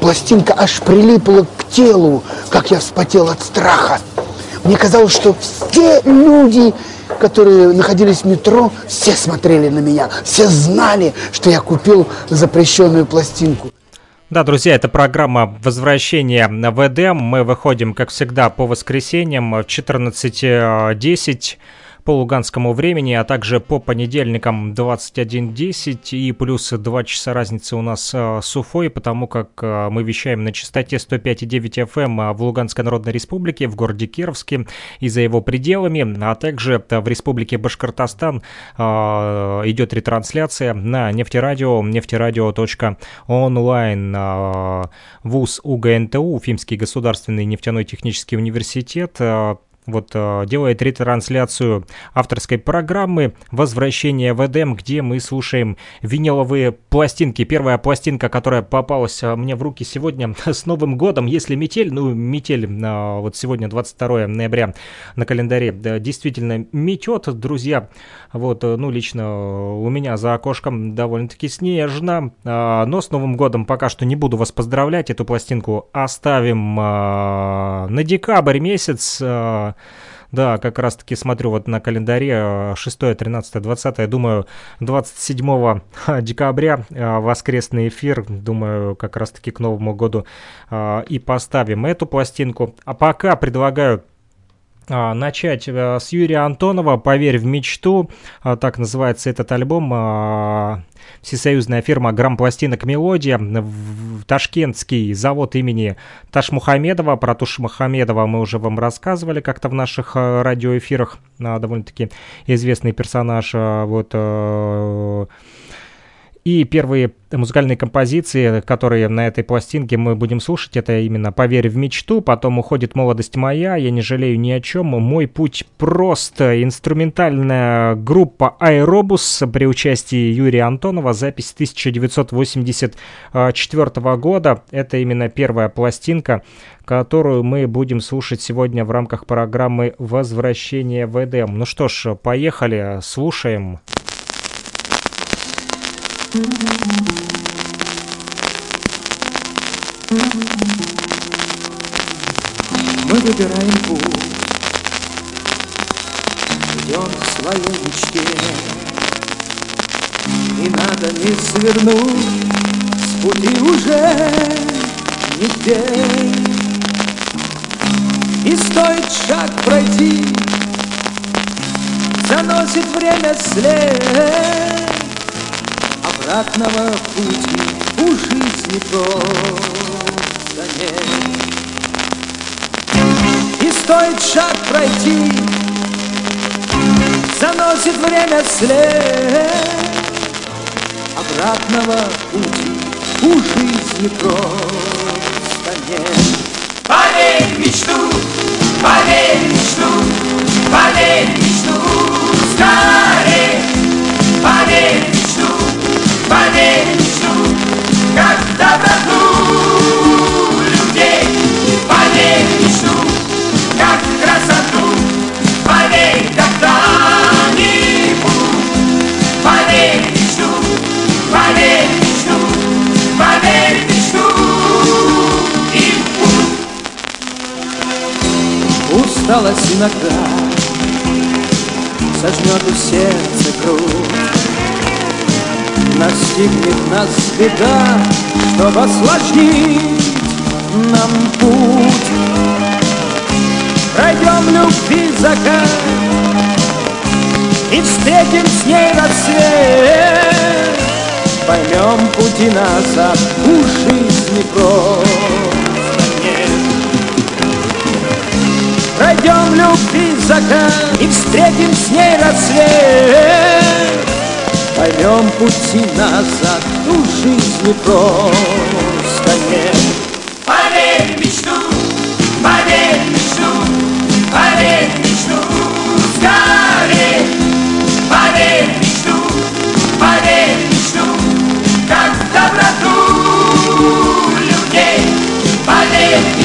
пластинка аж прилипла к телу, как я вспотел от страха. Мне казалось, что все люди, которые находились в метро, все смотрели на меня, все знали, что я купил запрещенную пластинку. Да, друзья, это программа «Возвращение в Эдем». Мы выходим, как всегда, по воскресеньям в 14.10 по луганскому времени, а также по понедельникам 21.10 и плюс 2 часа разницы у нас э, с Уфой, потому как э, мы вещаем на частоте 105.9 FM эм, э, в Луганской Народной Республике, в городе Кировске и за его пределами, а также в Республике Башкортостан идет ретрансляция на нефтерадио, нефтерадио.онлайн, ВУЗ УГНТУ, Уфимский государственный нефтяной технический университет, вот э, делает ретрансляцию авторской программы «Возвращение в Эдем», где мы слушаем виниловые пластинки. Первая пластинка, которая попалась э, мне в руки сегодня с Новым годом, если метель, ну, метель, э, вот сегодня 22 ноября на календаре, действительно метет, друзья, вот, ну, лично у меня за окошком довольно-таки снежно, но с Новым годом пока что не буду вас поздравлять, эту пластинку оставим на декабрь месяц, да, как раз таки смотрю вот на календаре 6, 13, 20, думаю, 27 декабря э, воскресный эфир, думаю, как раз таки к Новому году э, и поставим эту пластинку. А пока предлагаю начать э, с Юрия Антонова «Поверь в мечту», а, так называется этот альбом, а, всесоюзная фирма «Грампластинок Мелодия», ташкентский завод имени Ташмухамедова, про Тушмухамедова мы уже вам рассказывали как-то в наших радиоэфирах, довольно-таки известный персонаж, вот и первые музыкальные композиции, которые на этой пластинке мы будем слушать, это именно «Поверь в мечту», потом «Уходит молодость моя», «Я не жалею ни о чем», «Мой путь просто», инструментальная группа «Аэробус» при участии Юрия Антонова, запись 1984 года. Это именно первая пластинка, которую мы будем слушать сегодня в рамках программы «Возвращение в Эдем». Ну что ж, поехали, слушаем. Мы выбираем путь, идем к своей мечте, И надо не свернуть с пути уже нигде. И стоит шаг пройти, заносит время след обратного пути у жизни просто нет. И стоит шаг пройти, заносит время след. Обратного пути у жизни просто нет. Поверь мечту, поверь мечту, поверь мечту, скорее, поверь поверить в как доброту людей. Поверить в как красоту, поверь когда-нибудь. Поверить в чуд, поверить в чуд, поверь и в. Усталость иногда сожмет у сердца грудь. Настигнет нас беда, чтобы осложнить нам путь. Пройдем любви закат и встретим с ней рассвет. Поймем пути нас, а у жизни просто нет. Пройдем любви закат и встретим с ней рассвет поймем пути назад, ну жизнь не просто нет. Поверь мечту, поверь мечту, поверь в мечту, скорее. Поверь мечту, поверь мечту, как в доброту людей. Поверь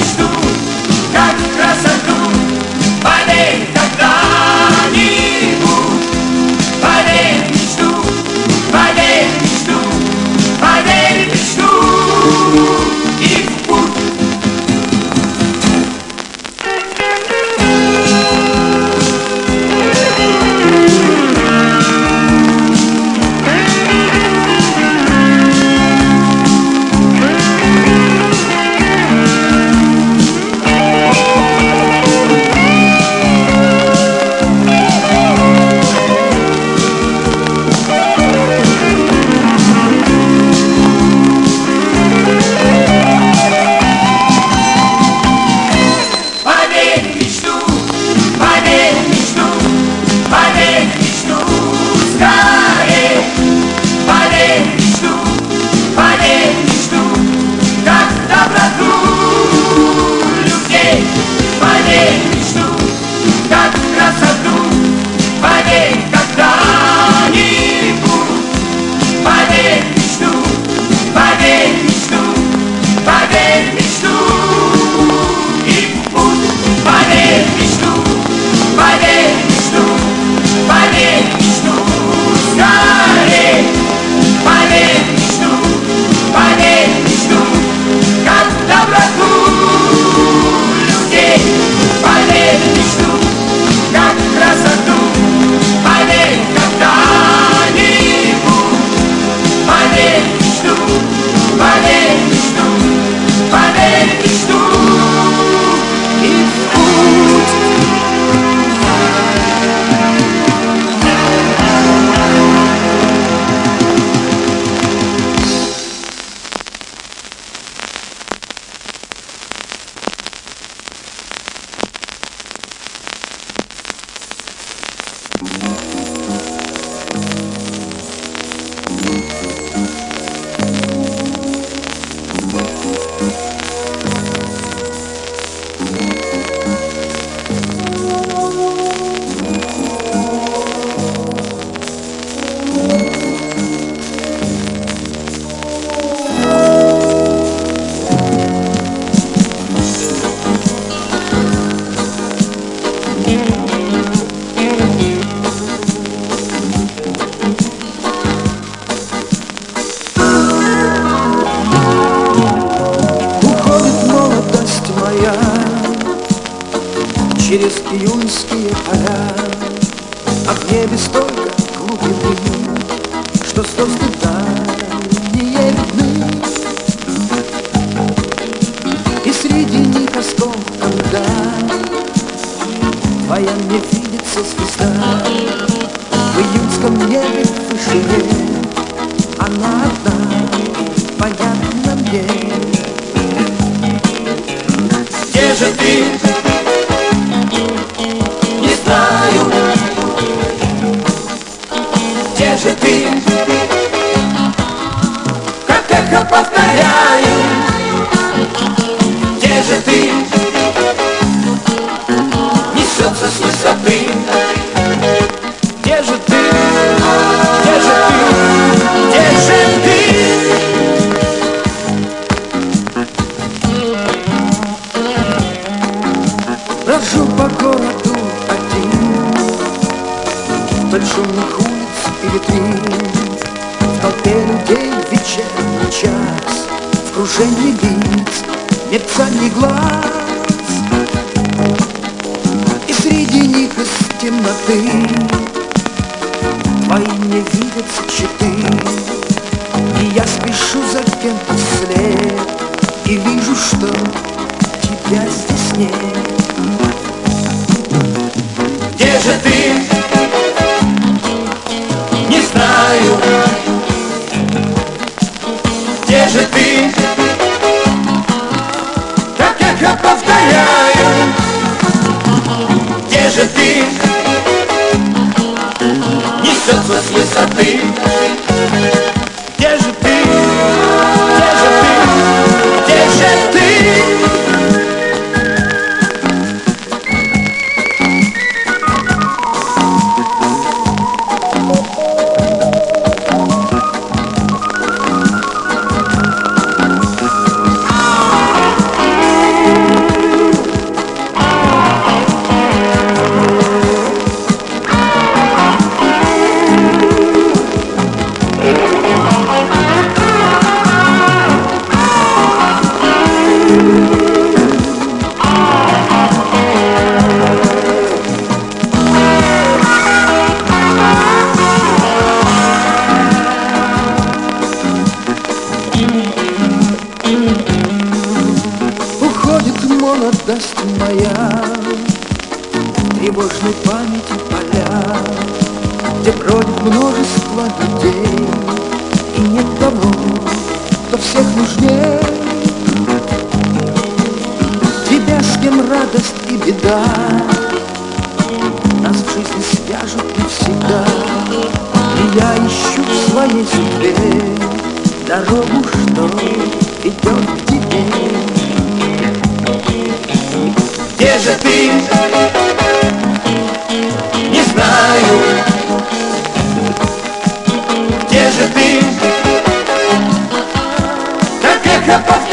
Как эхо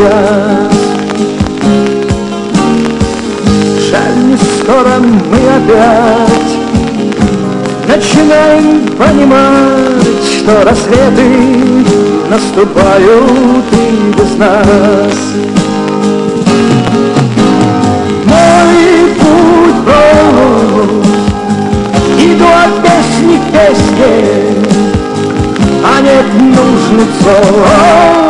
сейчас. Жаль, не скоро мы опять Начинаем понимать, что рассветы Наступают и без нас. Мой путь был Иду от песни к песне А нет нужных слов.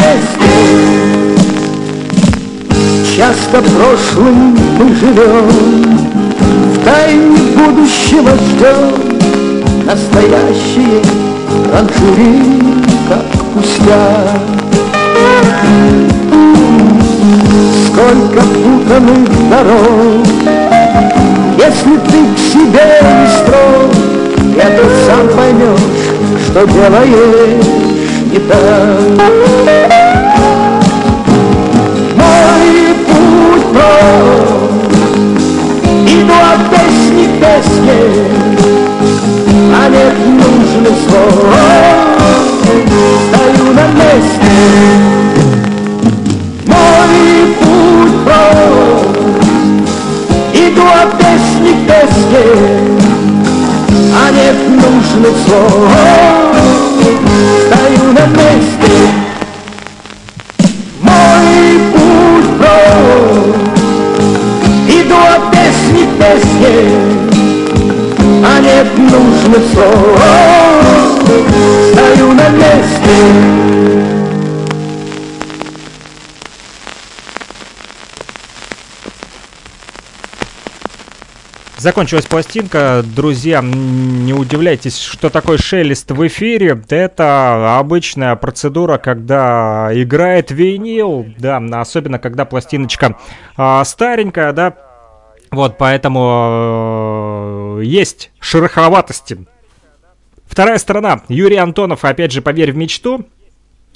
часто прошлым мы живем, В тайне будущего ждем, Настоящие ранжири, как пустя. Сколько путанных дорог, Если ты к себе не строг, Я тут сам поймешь, что делаешь не так. Путь прост Иду от песни к песне А нет нужных слов Стою на месте Мой путь прост Иду от песни к песне А нет нужных слов Стою на месте А нет нужных слов Стою на месте Закончилась пластинка. Друзья, не удивляйтесь, что такое шелест в эфире. Это обычная процедура, когда играет винил. Да, особенно когда пластиночка а, старенькая, да. Вот, поэтому э, есть шероховатости. Вторая сторона. Юрий Антонов, опять же, «Поверь в мечту».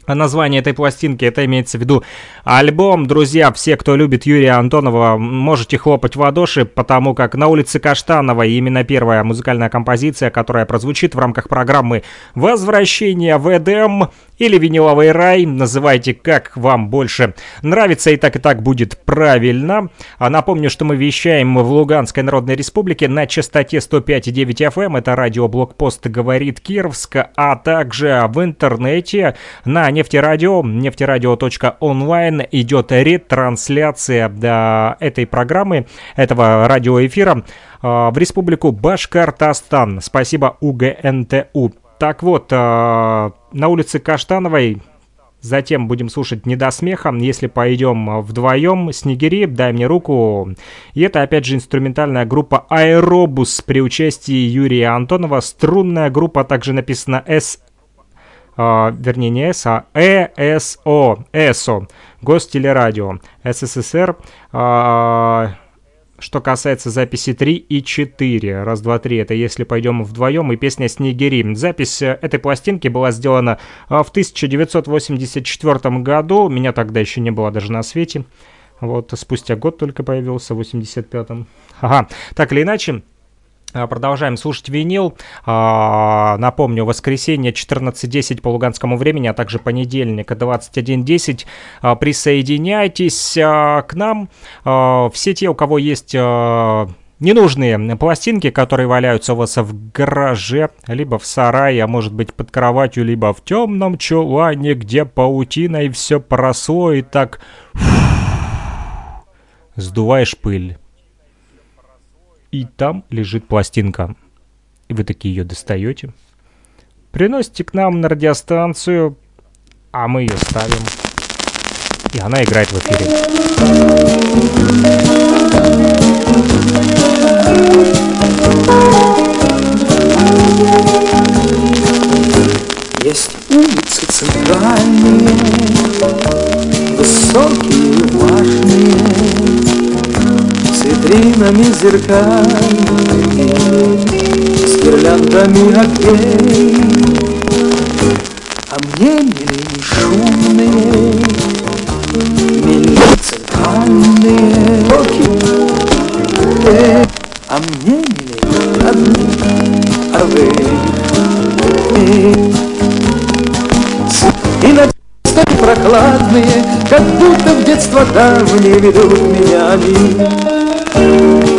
А Название этой пластинки, это имеется в виду альбом. Друзья, все, кто любит Юрия Антонова, можете хлопать в ладоши, потому как на улице Каштанова именно первая музыкальная композиция, которая прозвучит в рамках программы «Возвращение в Эдем» или «Виниловый рай». Называйте, как вам больше нравится, и так и так будет правильно. А напомню, что мы вещаем в Луганской Народной Республике на частоте 105,9 FM. Это радио Блокпост говорит Кировск, а также в интернете на нефтерадио, нефтерадио.онлайн идет ретрансляция до этой программы, этого радиоэфира э, в республику Башкортостан. Спасибо УГНТУ. Так вот, э, на улице Каштановой Затем будем слушать «Не до смеха», если пойдем вдвоем. «Снегири», «Дай мне руку». И это, опять же, инструментальная группа «Аэробус» при участии Юрия Антонова. Струнная группа также написана «С а, вернее не С, а ЭСО, ЭСО, Гостелерадио, СССР. А, что касается записи 3 и 4, раз, два, три, это если пойдем вдвоем, и песня «Снегири». Запись э, этой пластинки была сделана а, в 1984 году, меня тогда еще не было даже на свете. Вот, спустя год только появился, в 85-м. Ага, так или иначе, Продолжаем слушать винил. А, напомню, воскресенье 14.10 по луганскому времени, а также понедельник 21.10. А, присоединяйтесь к нам. Все те, у кого есть ненужные пластинки, которые валяются у вас в гараже, либо в сарае, а может быть под кроватью, либо в темном чулане, где паутина и все поросло, и так сдуваешь пыль и там лежит пластинка. И вы такие ее достаете, приносите к нам на радиостанцию, а мы ее ставим. И она играет в эфире. Есть улицы центральные, высокие, важные, витринами зеркальными, с гирляндами огней. А мне милей шумные, милей центральные оки, а мне милей одни орлы. И на прохладные, как будто в детство давние ведут меня они. Música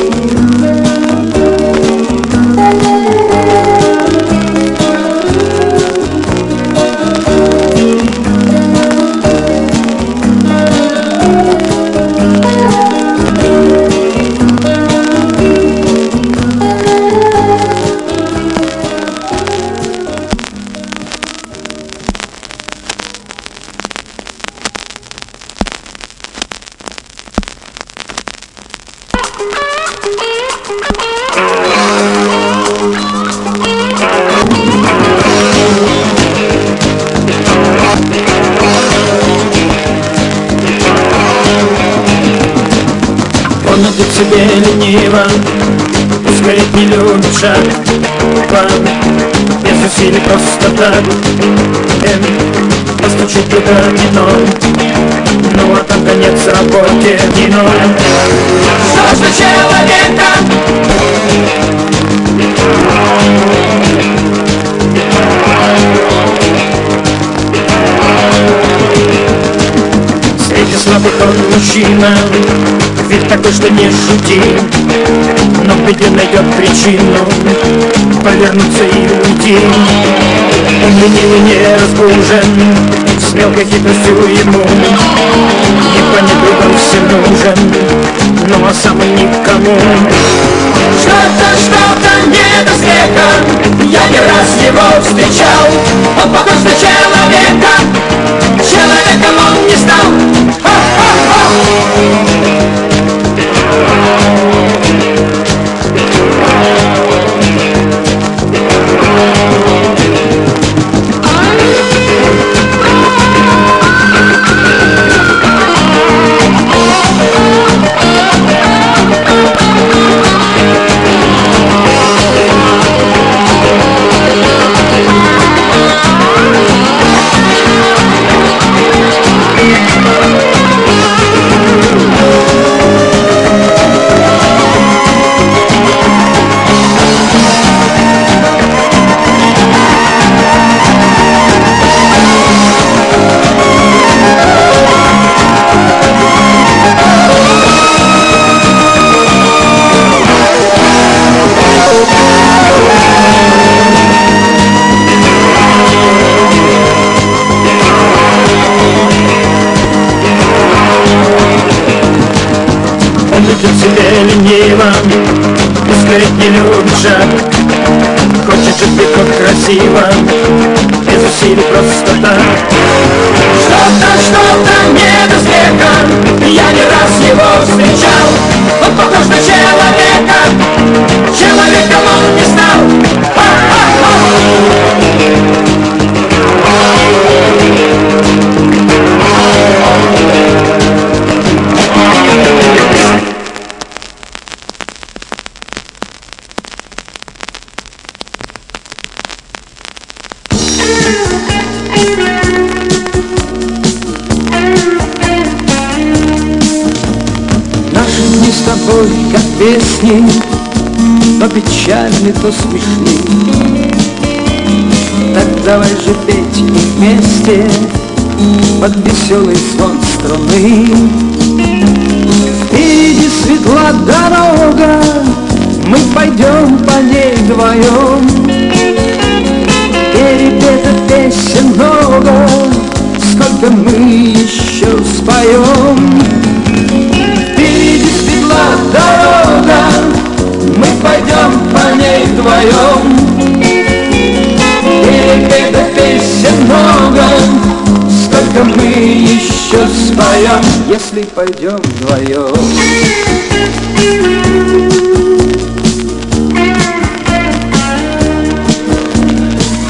если пойдем вдвоем.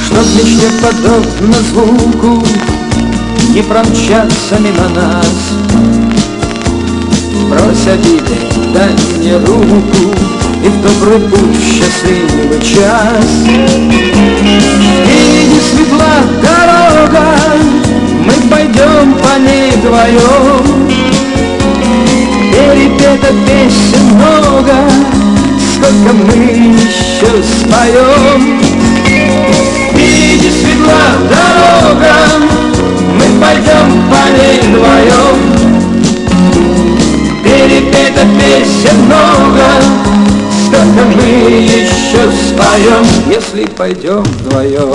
Чтоб мечте подобно звуку не промчаться мимо нас, Брось обиды, дай мне руку И в добрый путь в счастливый час. И не светла дорога, мы пойдем по ней вдвоем. Перепета песен много Сколько мы еще споем. Впереди светла дорога Мы пойдем по ней вдвоем. Перепета песен много Сколько мы еще споем Если пойдем вдвоем.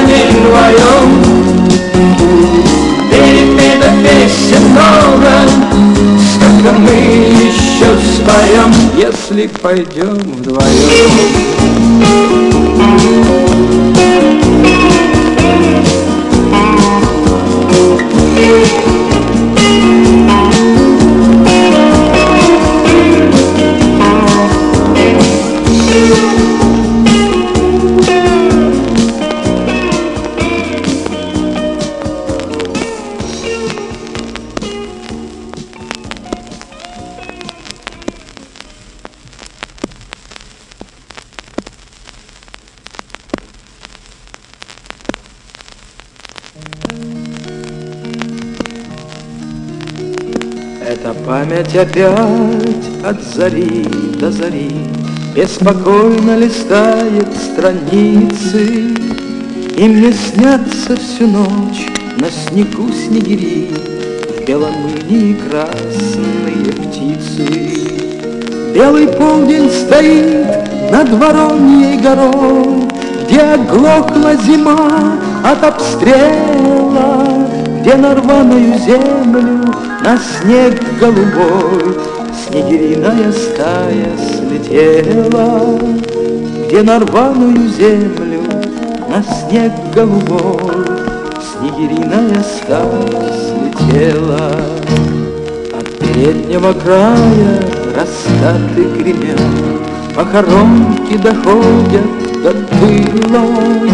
дыхании вдвоем. Перед эта песен много. Сколько мы еще споем Если пойдем вдвоем? Память опять от зари до зари Беспокойно листает страницы И мне снятся всю ночь на снегу снегири В белом инии красные птицы. Белый полдень стоит над Вороньей горой Где оглохла зима от обстрела Где на рваную землю на снег голубой Снегириная стая слетела Где на рваную землю на снег голубой Снегириная стая слетела. От переднего края раскаты гремят Похоронки доходят до тылой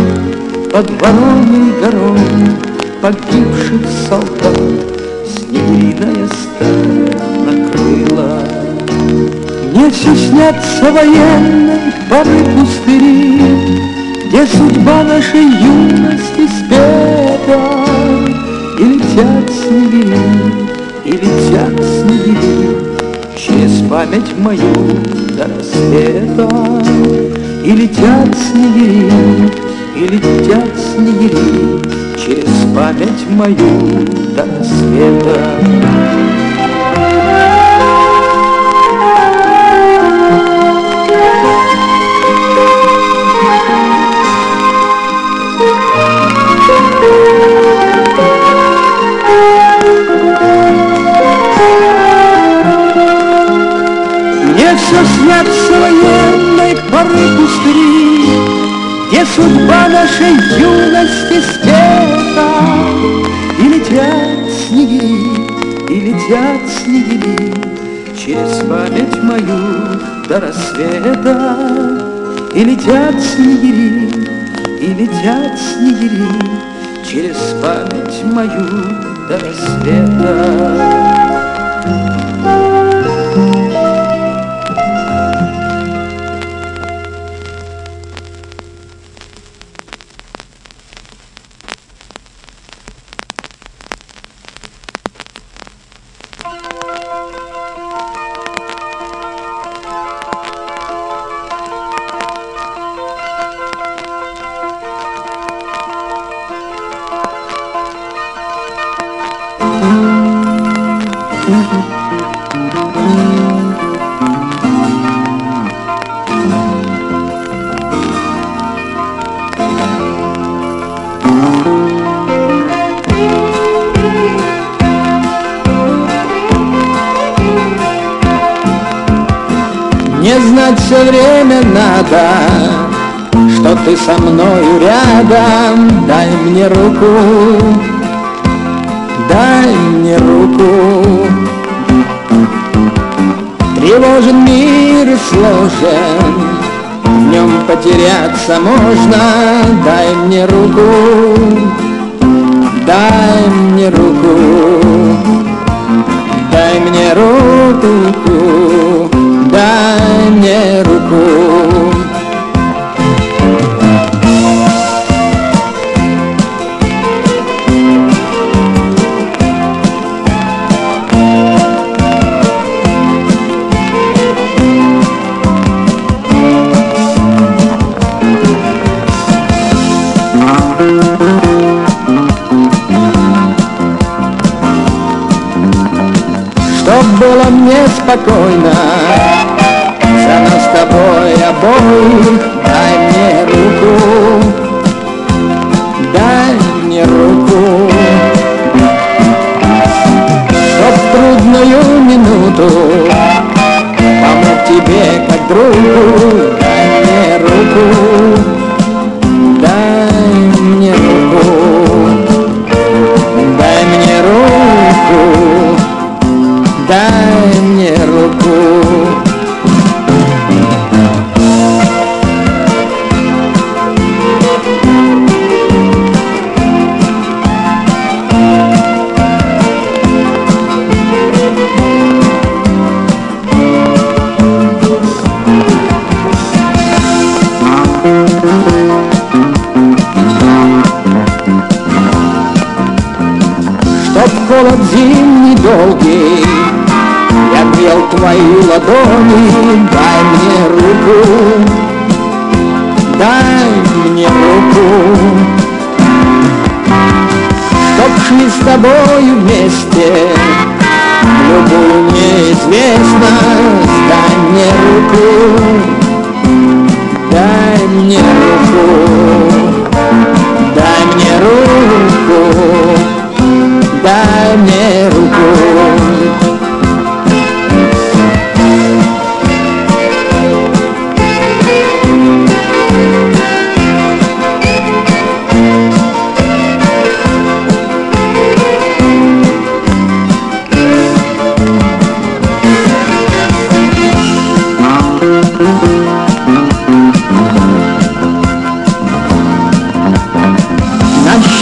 Под Вороньей горой погибших солдат Снегириная стая накрыла. Мне все снятся военной поры пустыри Где судьба нашей юности спета И летят снегири, и летят снегири Через память мою до рассвета. И летят снегири, и летят снегири Через память мою до рассвета Мне все снятся военной поры пустыри, Где судьба нашей юности спета, летят снегири Через память мою до рассвета, И летят снегири, и летят снегири Через память мою до рассвета.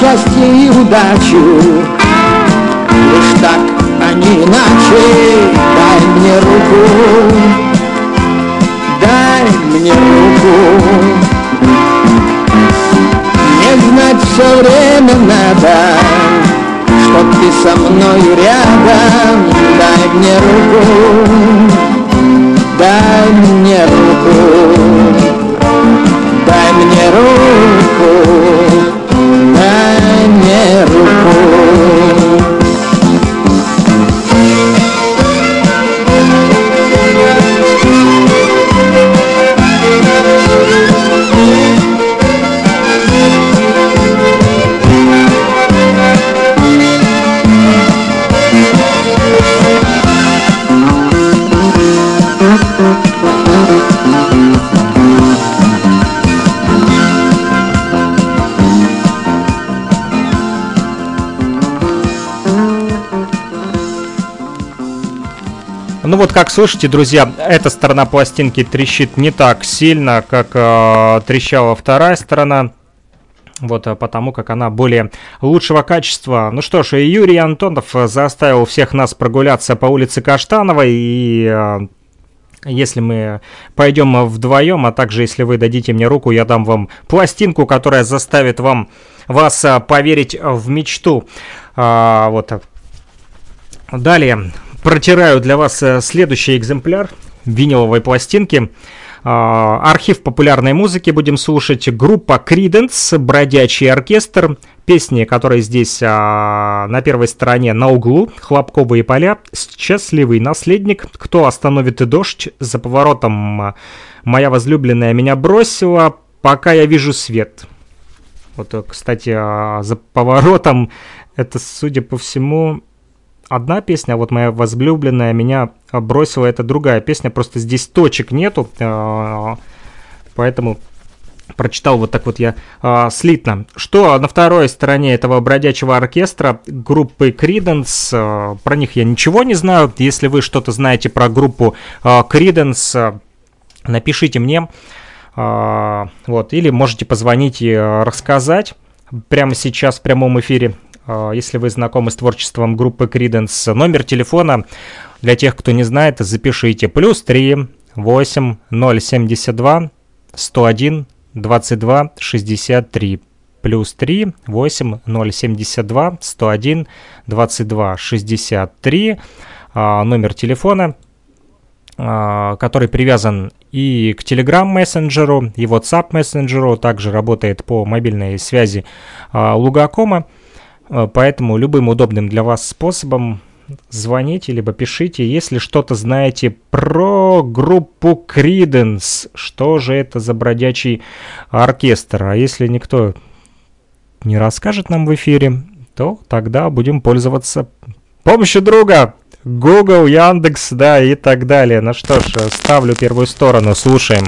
Счастье и удачу. Лишь так, а не иначе Дай мне руку. Дай мне руку. Не знать все время надо Чтоб ты со мною рядом. Дай мне руку. Дай мне руку. Дай мне руку Ну вот, как слышите, друзья, эта сторона пластинки трещит не так сильно, как э, трещала вторая сторона. Вот а потому как она более лучшего качества. Ну что ж, Юрий Антонов э, заставил всех нас прогуляться по улице Каштановой. И э, если мы пойдем вдвоем, а также если вы дадите мне руку, я дам вам пластинку, которая заставит вам вас э, поверить в мечту. А, вот. Далее протираю для вас э, следующий экземпляр виниловой пластинки. А, Архив популярной музыки будем слушать. Группа Creedence, бродячий оркестр. Песни, которые здесь а, на первой стороне на углу. Хлопковые поля. Счастливый наследник. Кто остановит дождь? За поворотом моя возлюбленная меня бросила. Пока я вижу свет. Вот, э, кстати, а, за поворотом это, судя по всему, одна песня, а вот моя возлюбленная меня бросила, это другая песня, просто здесь точек нету, э, поэтому прочитал вот так вот я. Э, слитно. Что на второй стороне этого бродячего оркестра группы Creedence, э, про них я ничего не знаю, если вы что-то знаете про группу Creedence, э, напишите мне, вот, или можете позвонить и рассказать прямо сейчас в прямом эфире а, если вы знакомы с творчеством группы Creedence. Номер телефона для тех, кто не знает, запишите. Плюс 3 8 072 101 22 63. Плюс 3 8 072 101 22 63. Номер телефона а, который привязан и к Telegram мессенджеру, и WhatsApp мессенджеру, также работает по мобильной связи а, Лугакома. Э, поэтому любым удобным для вас способом звоните, либо пишите, если что-то знаете про группу Creedence, что же это за бродячий оркестр. А если никто не расскажет нам в эфире, то тогда будем пользоваться помощью друга. Google, Яндекс, да, и так далее. Ну что ж, ставлю первую сторону, слушаем.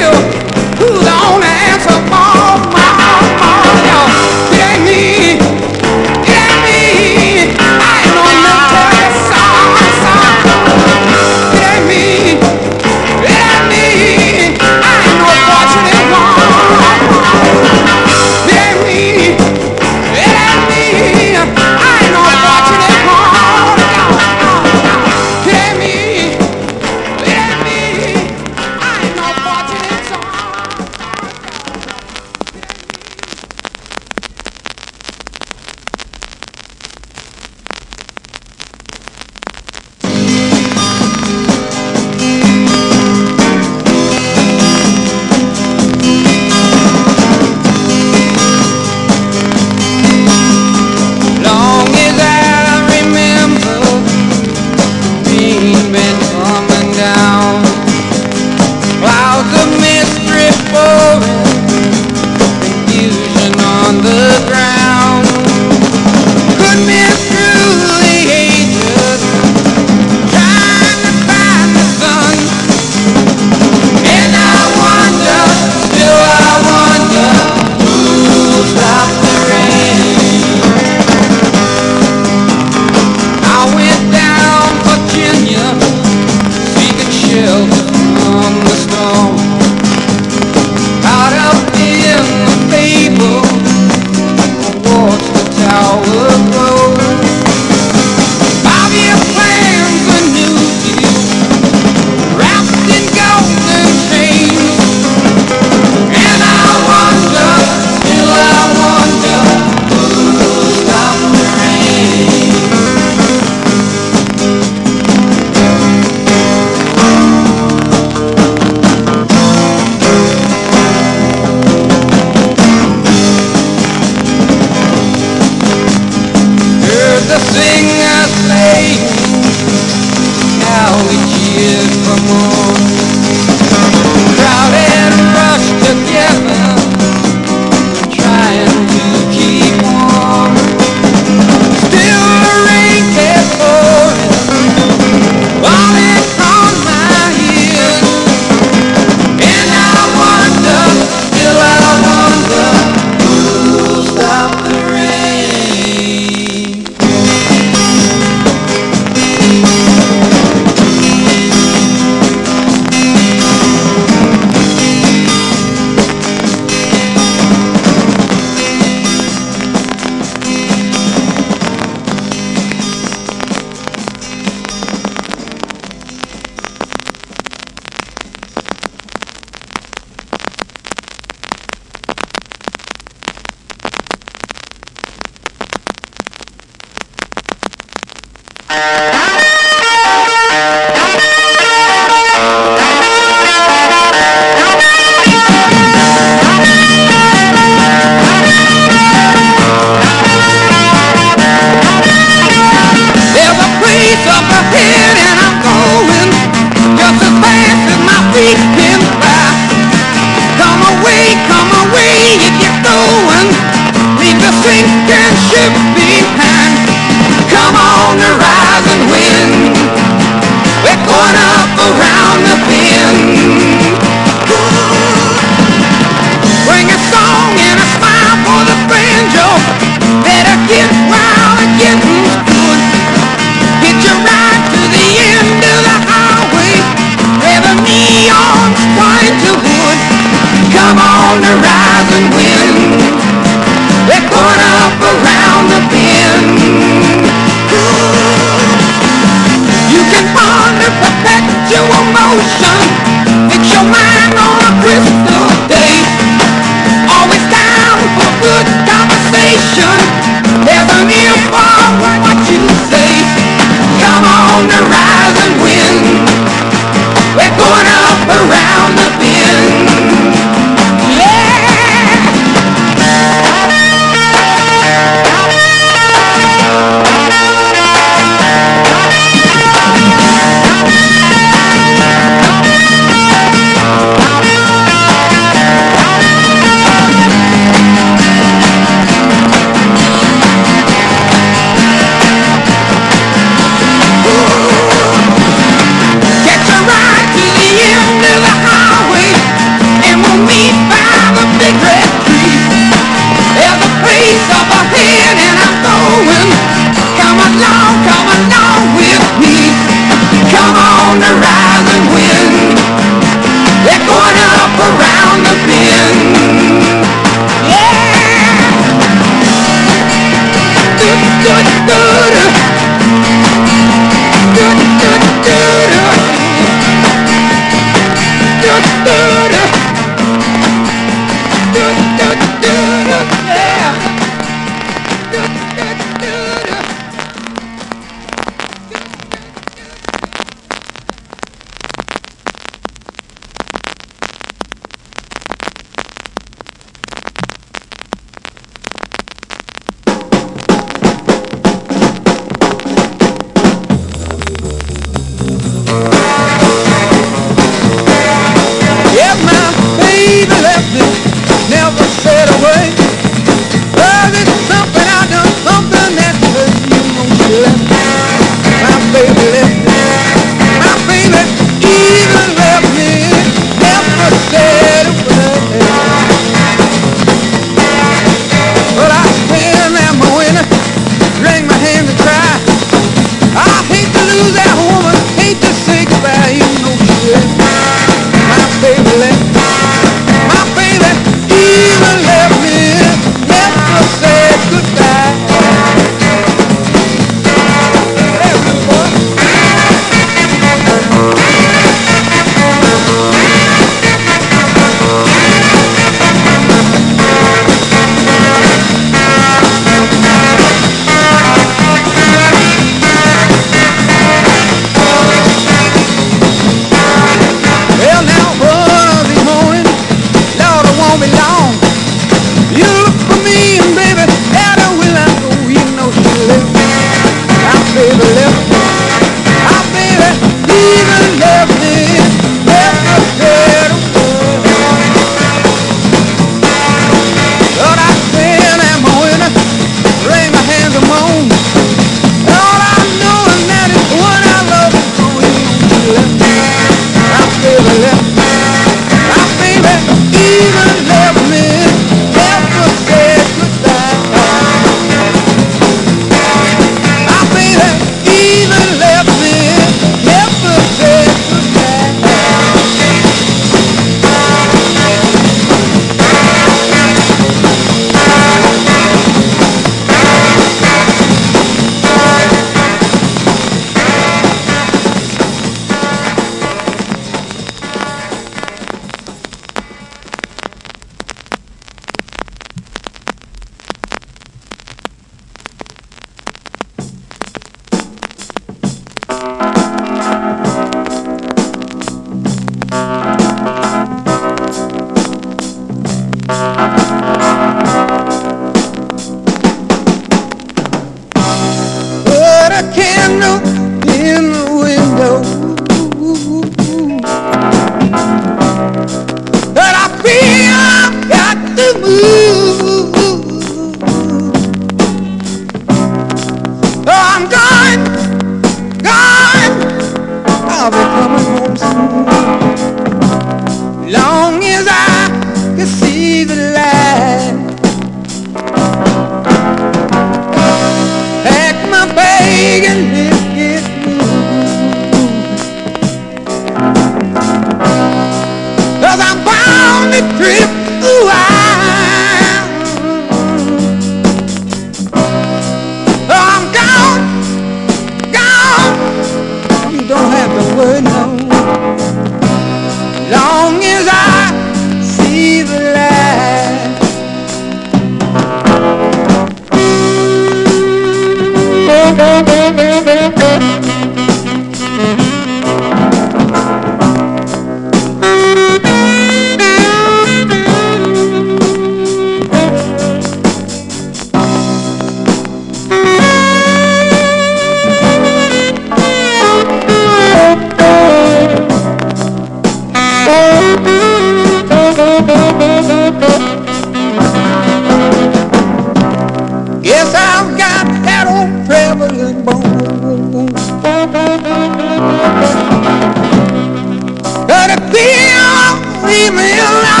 Gotta feel, leave me.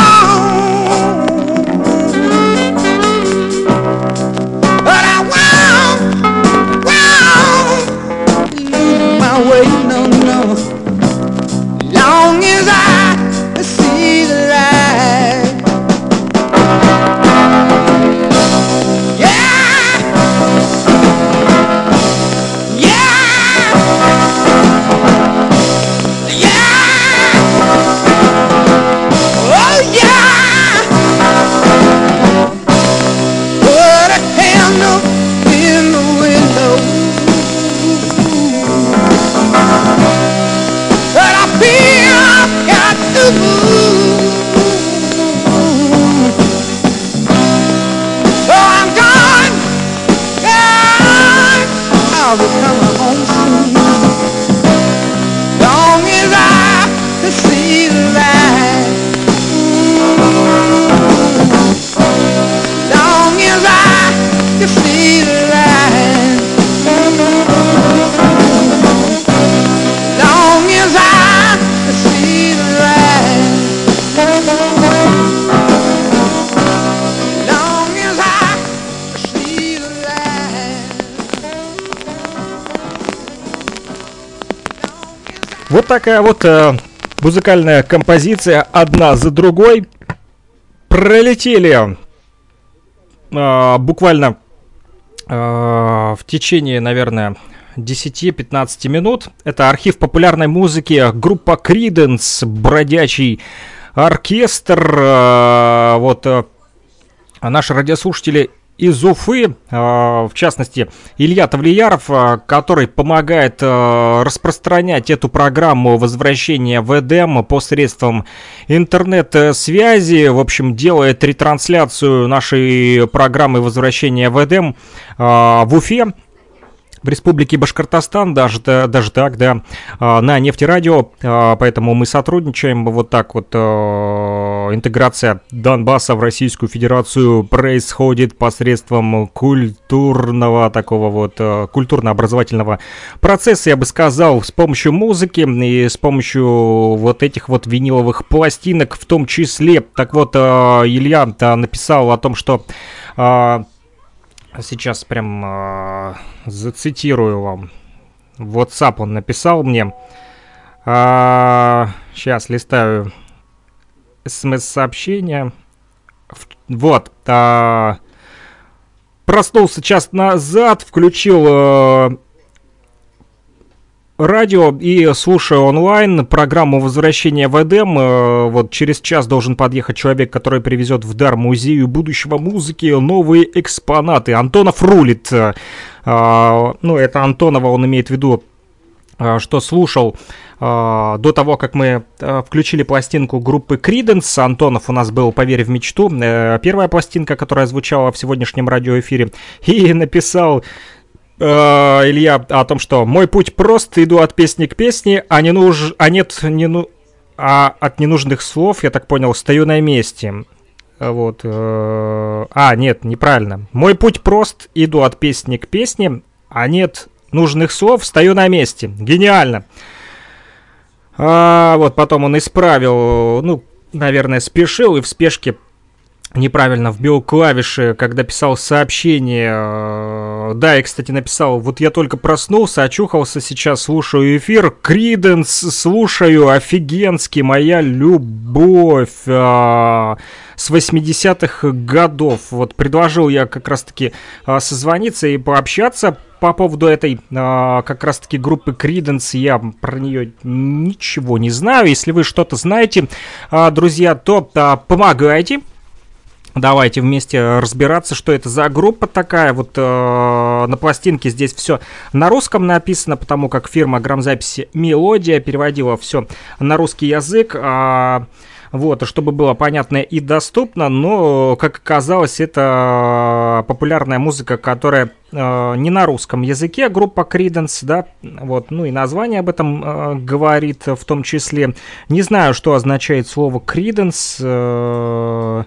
Такая вот э, музыкальная композиция одна за другой. Пролетели э, буквально э, в течение, наверное, 10-15 минут. Это архив популярной музыки, группа Creedence, бродячий оркестр. э, вот э, наши радиослушатели из Уфы, э, в частности, Илья Тавлияров, э, который помогает э, распространять эту программу возвращения в Эдем посредством интернет-связи. В общем, делает ретрансляцию нашей программы возвращения в Эдем в Уфе в Республике Башкортостан, даже, даже так, да, на нефтерадио, поэтому мы сотрудничаем, вот так вот, интеграция Донбасса в Российскую Федерацию происходит посредством культурного такого вот, а, культурно-образовательного процесса, я бы сказал, с помощью музыки и с помощью вот этих вот виниловых пластинок в том числе. Так вот, а, Илья а, написал о том, что а, Сейчас прям а, зацитирую вам. WhatsApp он написал мне. сейчас листаю смс-сообщение. Вот. а, проснулся час назад, включил э, радио и слушаю онлайн программу возвращения в Эдем. Э, Вот через час должен подъехать человек, который привезет в дар музею будущего музыки новые экспонаты. Антонов рулит. А, Ну, это Антонова, он имеет в виду а, что слушал а, до того, как мы а, включили пластинку группы Creedence. Антонов у нас был «Поверь в мечту», э, первая пластинка, которая звучала в сегодняшнем радиоэфире, и написал э, Илья о том, что «Мой путь прост, иду от песни к песне, а, не нуж... а нет не ну... а от ненужных слов, я так понял, стою на месте». Вот. э, А, нет, неправильно. Мой путь прост, иду от песни к песне, а нет нужных слов, стою на месте. Гениально. А, вот потом он исправил, ну, наверное, спешил и в спешке неправильно вбил клавиши, когда писал сообщение. Э, Да, я, кстати, написал, вот я только проснулся, очухался сейчас, слушаю эфир. Криденс слушаю, офигенский, моя любовь а, с 80-х годов. Вот предложил я как раз-таки а, созвониться и пообщаться по поводу этой а, как раз-таки группы Криденс. Я про нее ничего не знаю. Если вы что-то знаете, а, друзья, то а, помогайте. Давайте вместе разбираться, что это за группа такая. Вот э, на пластинке здесь все на русском написано, потому как фирма грамзаписи Мелодия переводила все на русский язык. А вот, чтобы было понятно и доступно, но, как оказалось, это популярная музыка, которая э, не на русском языке, группа Creedence, да, вот, ну и название об этом э, говорит в том числе. Не знаю, что означает слово Creedence, э,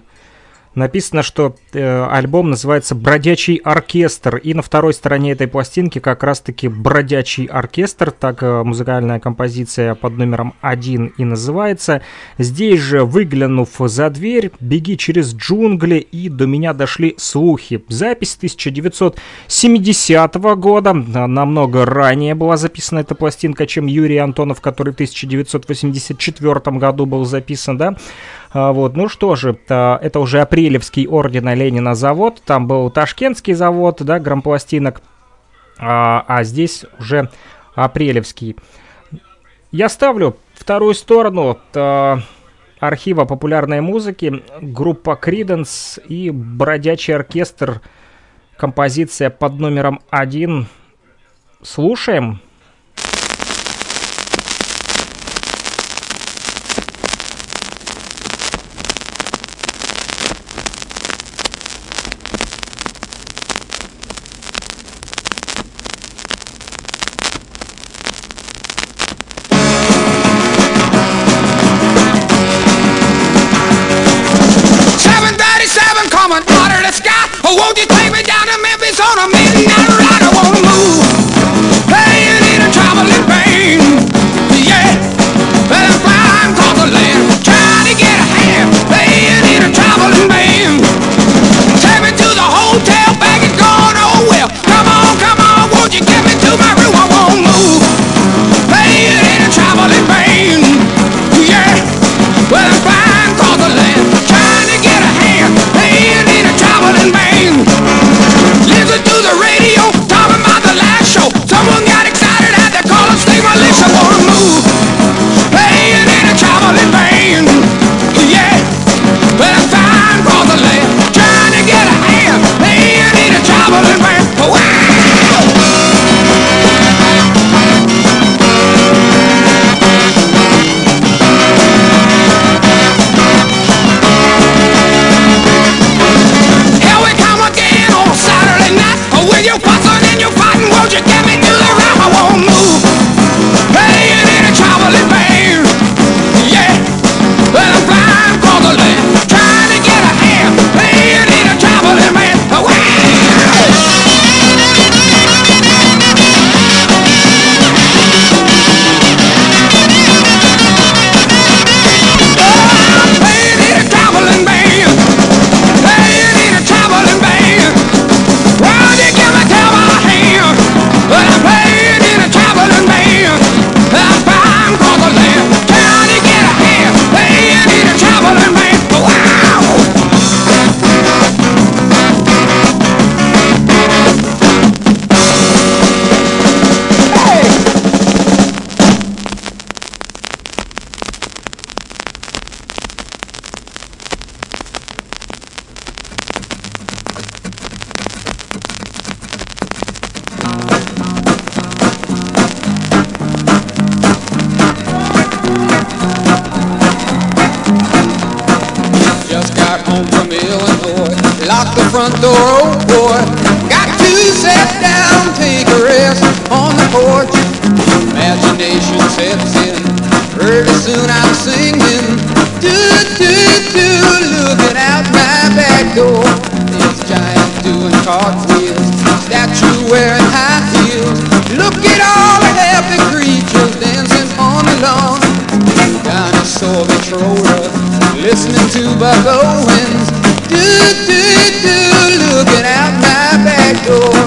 написано, что э, альбом называется «Бродячий оркестр», и на второй стороне этой пластинки как раз-таки «Бродячий оркестр», так э, музыкальная композиция под номером один и называется. Здесь же, выглянув за дверь, «Беги через джунгли» и «До меня дошли слухи». Запись 1970 года, намного ранее была записана эта пластинка, чем Юрий Антонов, который в 1984 году был записан, да, вот, ну что же, это уже апрелевский ордена Ленина завод, там был Ташкентский завод, да, грампластинок, а, а здесь уже апрелевский. Я ставлю вторую сторону а, архива популярной музыки, группа Creedence и бродячий оркестр, композиция под номером один. Слушаем. home from Illinois. Lock the front door, oh boy. Got to sit down, take a rest on the porch. Imagination sets in. Pretty soon I'm singing. Do, do, do, looking out my back door. This giant doing cartwheels. Statue wearing high heels. Look at all the happy creatures dancing on the lawn. Dinosaur controller. Uh, listening to Buck Owens. Do, do, do, looking out my back door.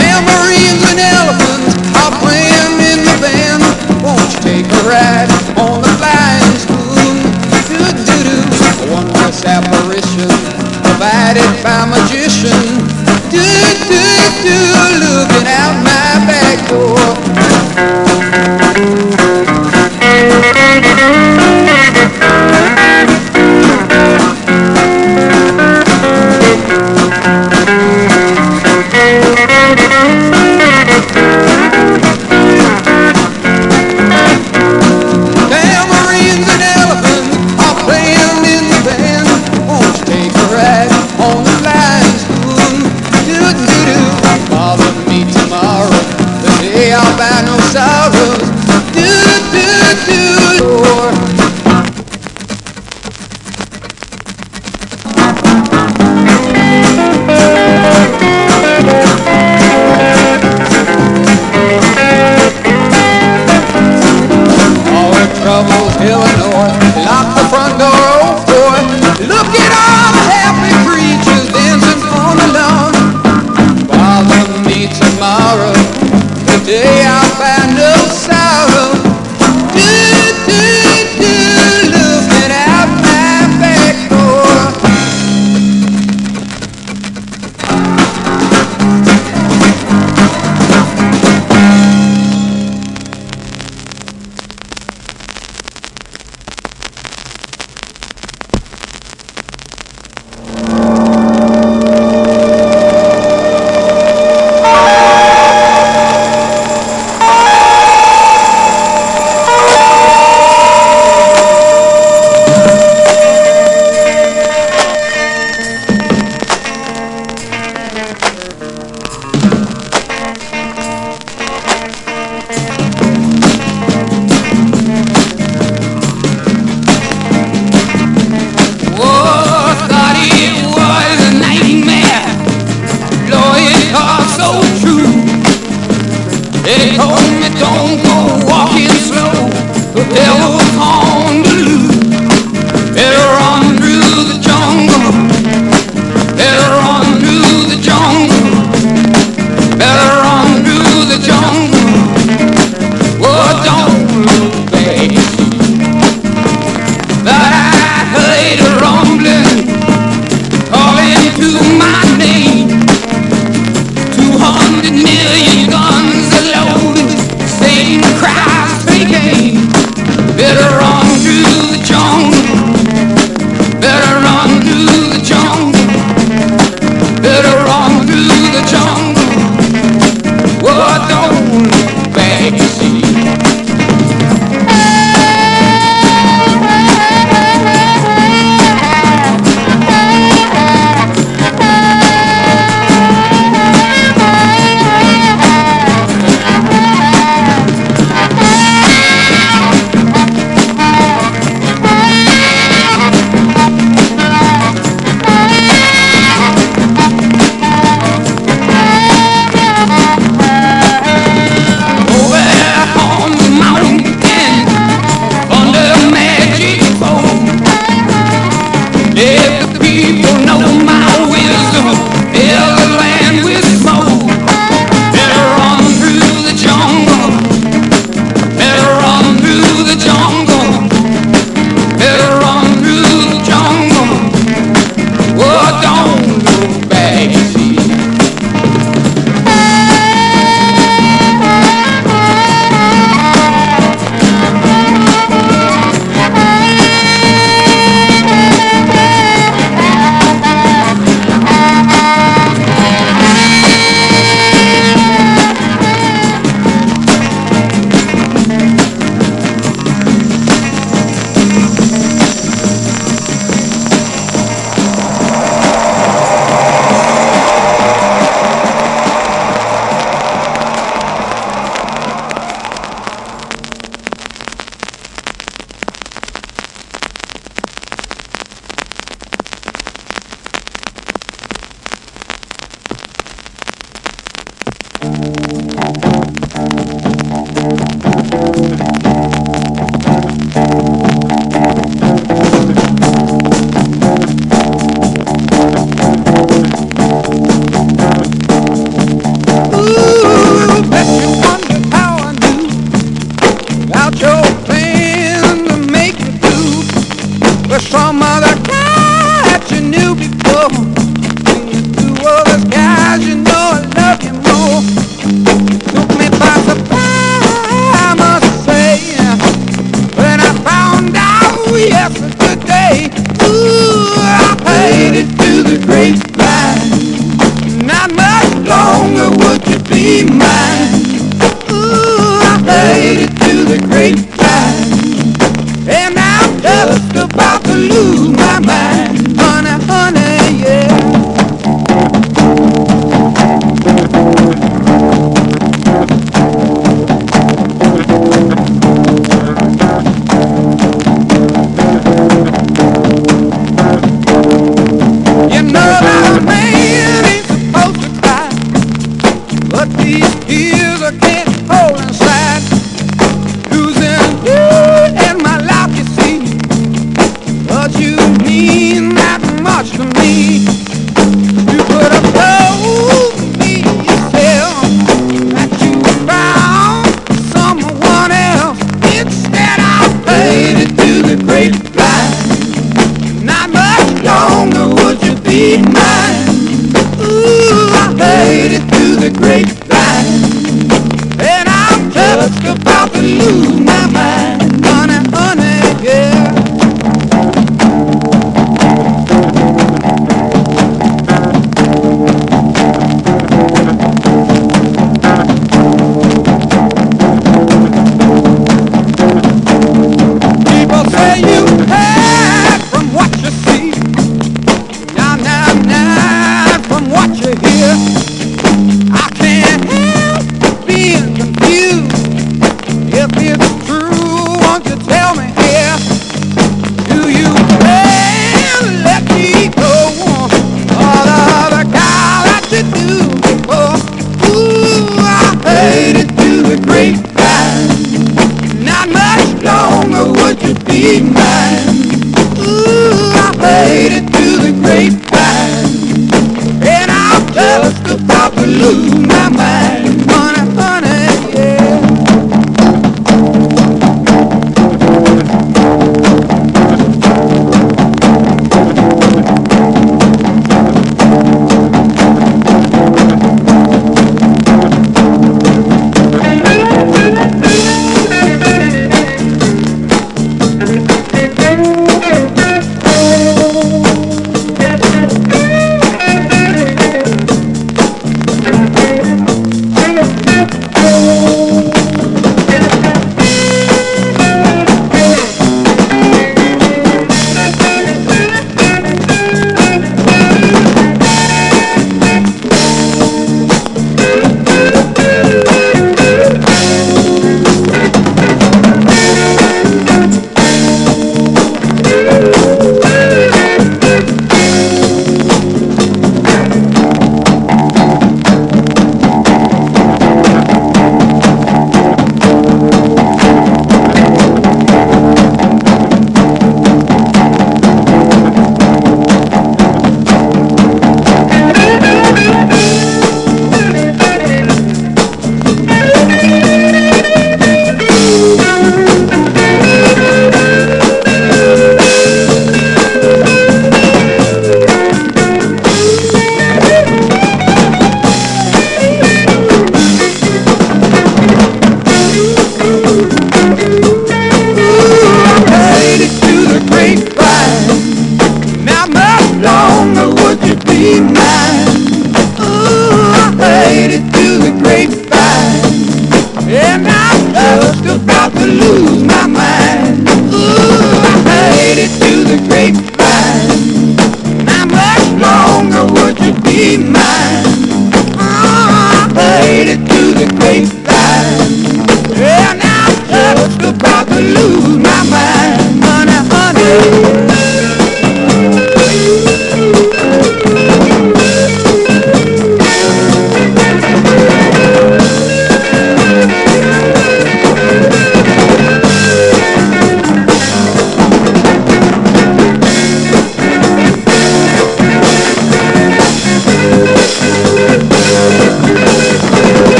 Tambourines and elephants are playing in the band. Won't you take a ride on the flying spoon? Do, do, do, a wondrous apparition provided by magician. Do, do, do, looking out my back door.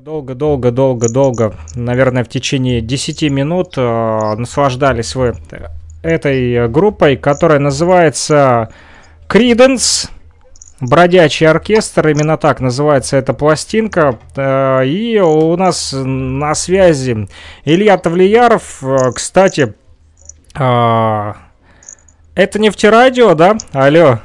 Долго-долго-долго-долго-долго, наверное, в течение 10 минут э, наслаждались вы этой группой, которая называется Creedence. Бродячий оркестр, именно так называется эта пластинка. Э, И у нас на связи Илья Тавлияров. Э, Кстати, э, это нефтерадио, да? Алло.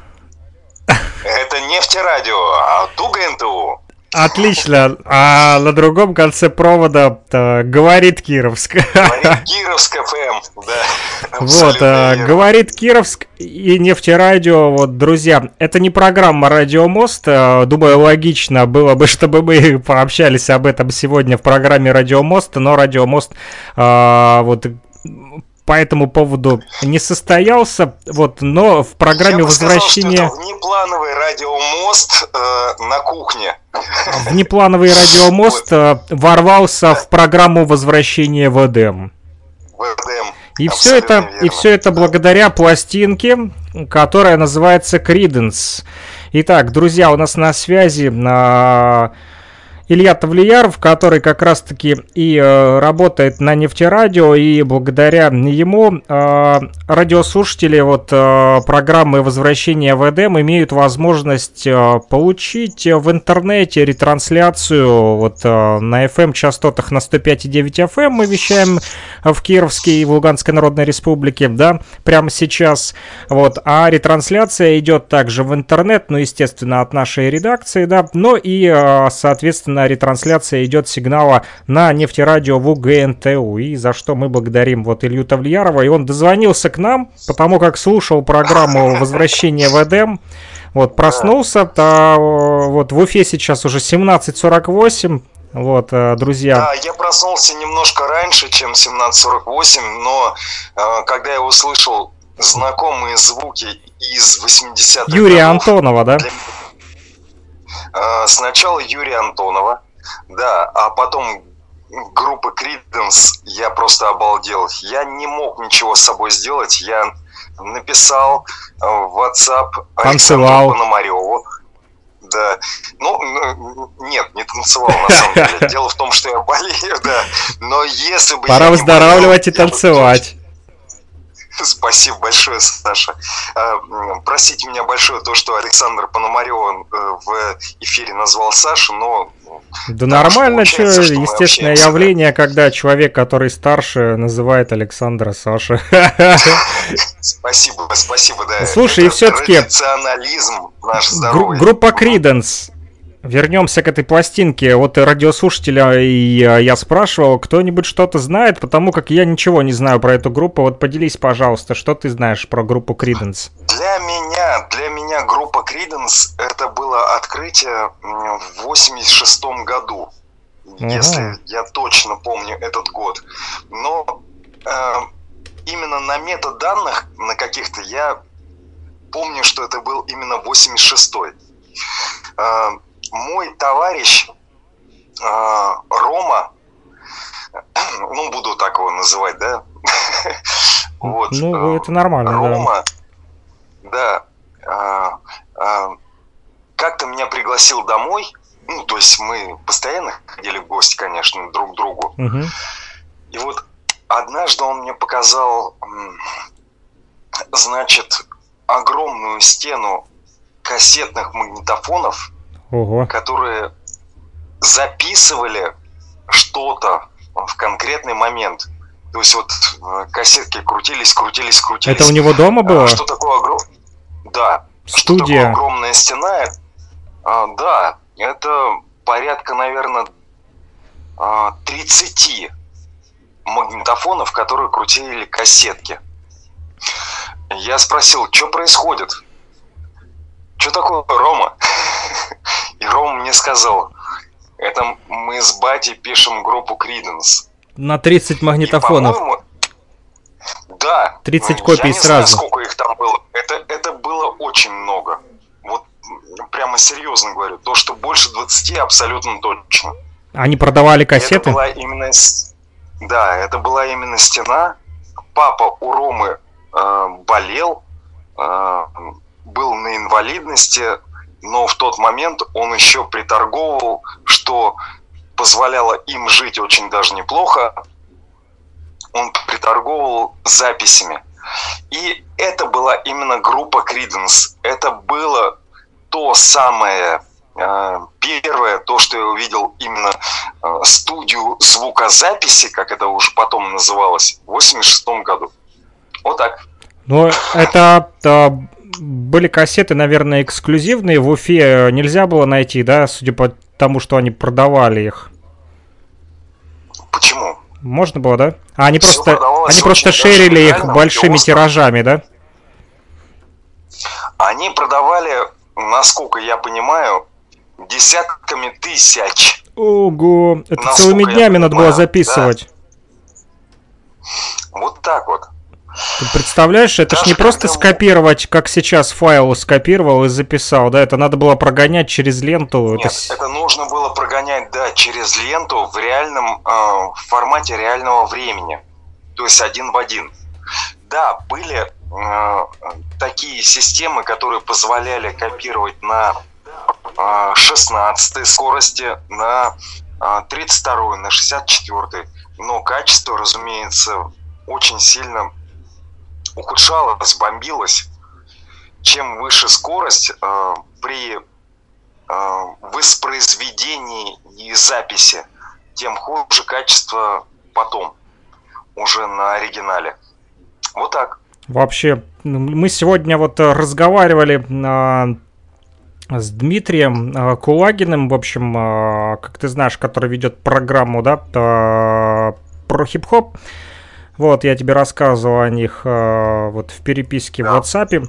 Это нефтерадио, а Дуга НТУ. Отлично. А на другом конце провода э, говорит Кировск. Говорит Кировск ФМ, да. Вот, э, верно. говорит Кировск и нефтерадио. Вот, друзья, это не программа Радиомост. э, Думаю, логично было бы, чтобы мы пообщались об этом сегодня в программе Радиомост, но Радиомост вот по этому поводу не состоялся. Вот, но в программе Я бы сказал, возвращения что это внеплановый радиомост э, на кухне. внеплановый радиомост э, ворвался в программу возвращения в Эдем. в ЭДМ. И все это, Абсолютно и верно. все это благодаря пластинке, которая называется Creedence. Итак, друзья, у нас на связи а, Илья Тавлияров, который как раз-таки и э, работает на нефтерадио, и благодаря ему э, радиослушатели вот э, программы возвращения в Эдем имеют возможность э, получить в интернете ретрансляцию вот э, на FM частотах на 105,9 FM мы вещаем в Кировске и в Луганской Народной Республике, да, прямо сейчас, вот, а ретрансляция идет также в интернет, ну, естественно, от нашей редакции, да, но и, э, соответственно, ретрансляция идет сигнала на нефтерадио в УГНТУ, и за что мы благодарим вот Илью Тавлиярова, и он дозвонился к нам, потому как слушал программу «Возвращение в Эдем», вот, проснулся, а, вот, в Уфе сейчас уже 17.48, вот, э, друзья. Да, я проснулся немножко раньше, чем 17.48, но э, когда я услышал знакомые звуки из 80-х Юрия годов, Антонова, да? э, сначала Юрия Антонова, да, а потом группы Creedence, я просто обалдел. Я не мог ничего с собой сделать, я написал э, в WhatsApp Танцевал. Александру Пономареву. да. Ну, нет, не танцевал на самом деле. Дело в том, что я болею, да. Но если бы Пора выздоравливать и танцевать. Спасибо большое, Саша. М, Простите меня большое то, что Александр Пономарев э, в эфире назвал Сашу, но Да Так нормально, что естественное общаемся, да. явление, когда человек, который старше, называет Александра Саша. спасибо, спасибо, да. Слушай, и Это всё-таки- Традиционализм наш здоровый. Группа Криденс. Вернемся к этой пластинке. Вот радиослушателя и э, я спрашивал, кто-нибудь что-то знает, потому как я ничего не знаю про эту группу. Вот поделись, пожалуйста, что ты знаешь про группу Криденс? Для меня, для меня группа Криденс это было открытие в 86 году, если я точно помню этот год. Но э, именно на метаданных, на каких-то, я помню, что это был именно 86-й. Э, мой товарищ э, Рома, ну, буду так его называть, да? Вот, Ну, э, это нормально, да. Рома, да, а, а, как-то меня пригласил домой. Ну, то есть мы постоянно ходили в гости, конечно, друг к другу. Мгм. И вот однажды он мне показал, значит, огромную стену кассетных магнитофонов, Ого. которые записывали что-то в конкретный момент. То есть вот э, кассетки крутились, крутились, крутились. Это у него дома А, было? Что такое огром... Да. Что такое Студия. огромная стена? А, да, это порядка, наверное, 30 магнитофонов, которые крутили кассетки. Я спросил, что происходит? Что такое, Рома? И Рома мне сказал, это мы с Батей пишем группу Криденс. На 30 магнитофонов. Да. 30 Ну, копий я не знаю, сразу. сколько их там было. Это, это было очень много. Вот прямо серьезно говорю. То, что больше 20, абсолютно точно. Они продавали Это кассеты? была именно... Да, это была именно стена. Папа у Ромы э, болел, э, был на инвалидности, но в тот момент он еще приторговывал, что позволяло им жить очень даже неплохо. Он приторговывал записями. И это была именно группа Криденс. Это было то самое э, первое, то, что я увидел именно э, студию звукозаписи, как это уже потом называлось, в 86 году. Вот так. Ну, это а, были кассеты, наверное, эксклюзивные. В Уфе нельзя было найти, да, судя по тому, что они продавали их. Почему? Можно было, да? А они Всё просто, они просто шерили их большими просто. тиражами, да? Они продавали, насколько я понимаю, десятками тысяч. Ого, это Насколько целыми днями надо было понимаю, записывать. Вот так вот. Ты представляешь, это ж Даже не просто скопировать, как сейчас файл скопировал и записал, да, это надо было прогонять через ленту. Нет, это это нужно было прогонять, да, через ленту в реальном э, формате реального времени. То есть один в один. Да, были э, такие системы, которые позволяли копировать на э, 16 скорости, на э, 32, на 64. Но качество, разумеется, очень сильно ухудшалось, бомбилось. Чем выше скорость э, при э, воспроизведении и записи, тем хуже качество потом, уже на оригинале. Вот так. Вообще, мы сегодня вот э, разговаривали а, с Дмитрием а, Кулагиным, в общем, а, как ты знаешь, который ведет программу, да, про хип-хоп. Вот, я тебе рассказывал о них а, вот в переписке в Да. WhatsApp.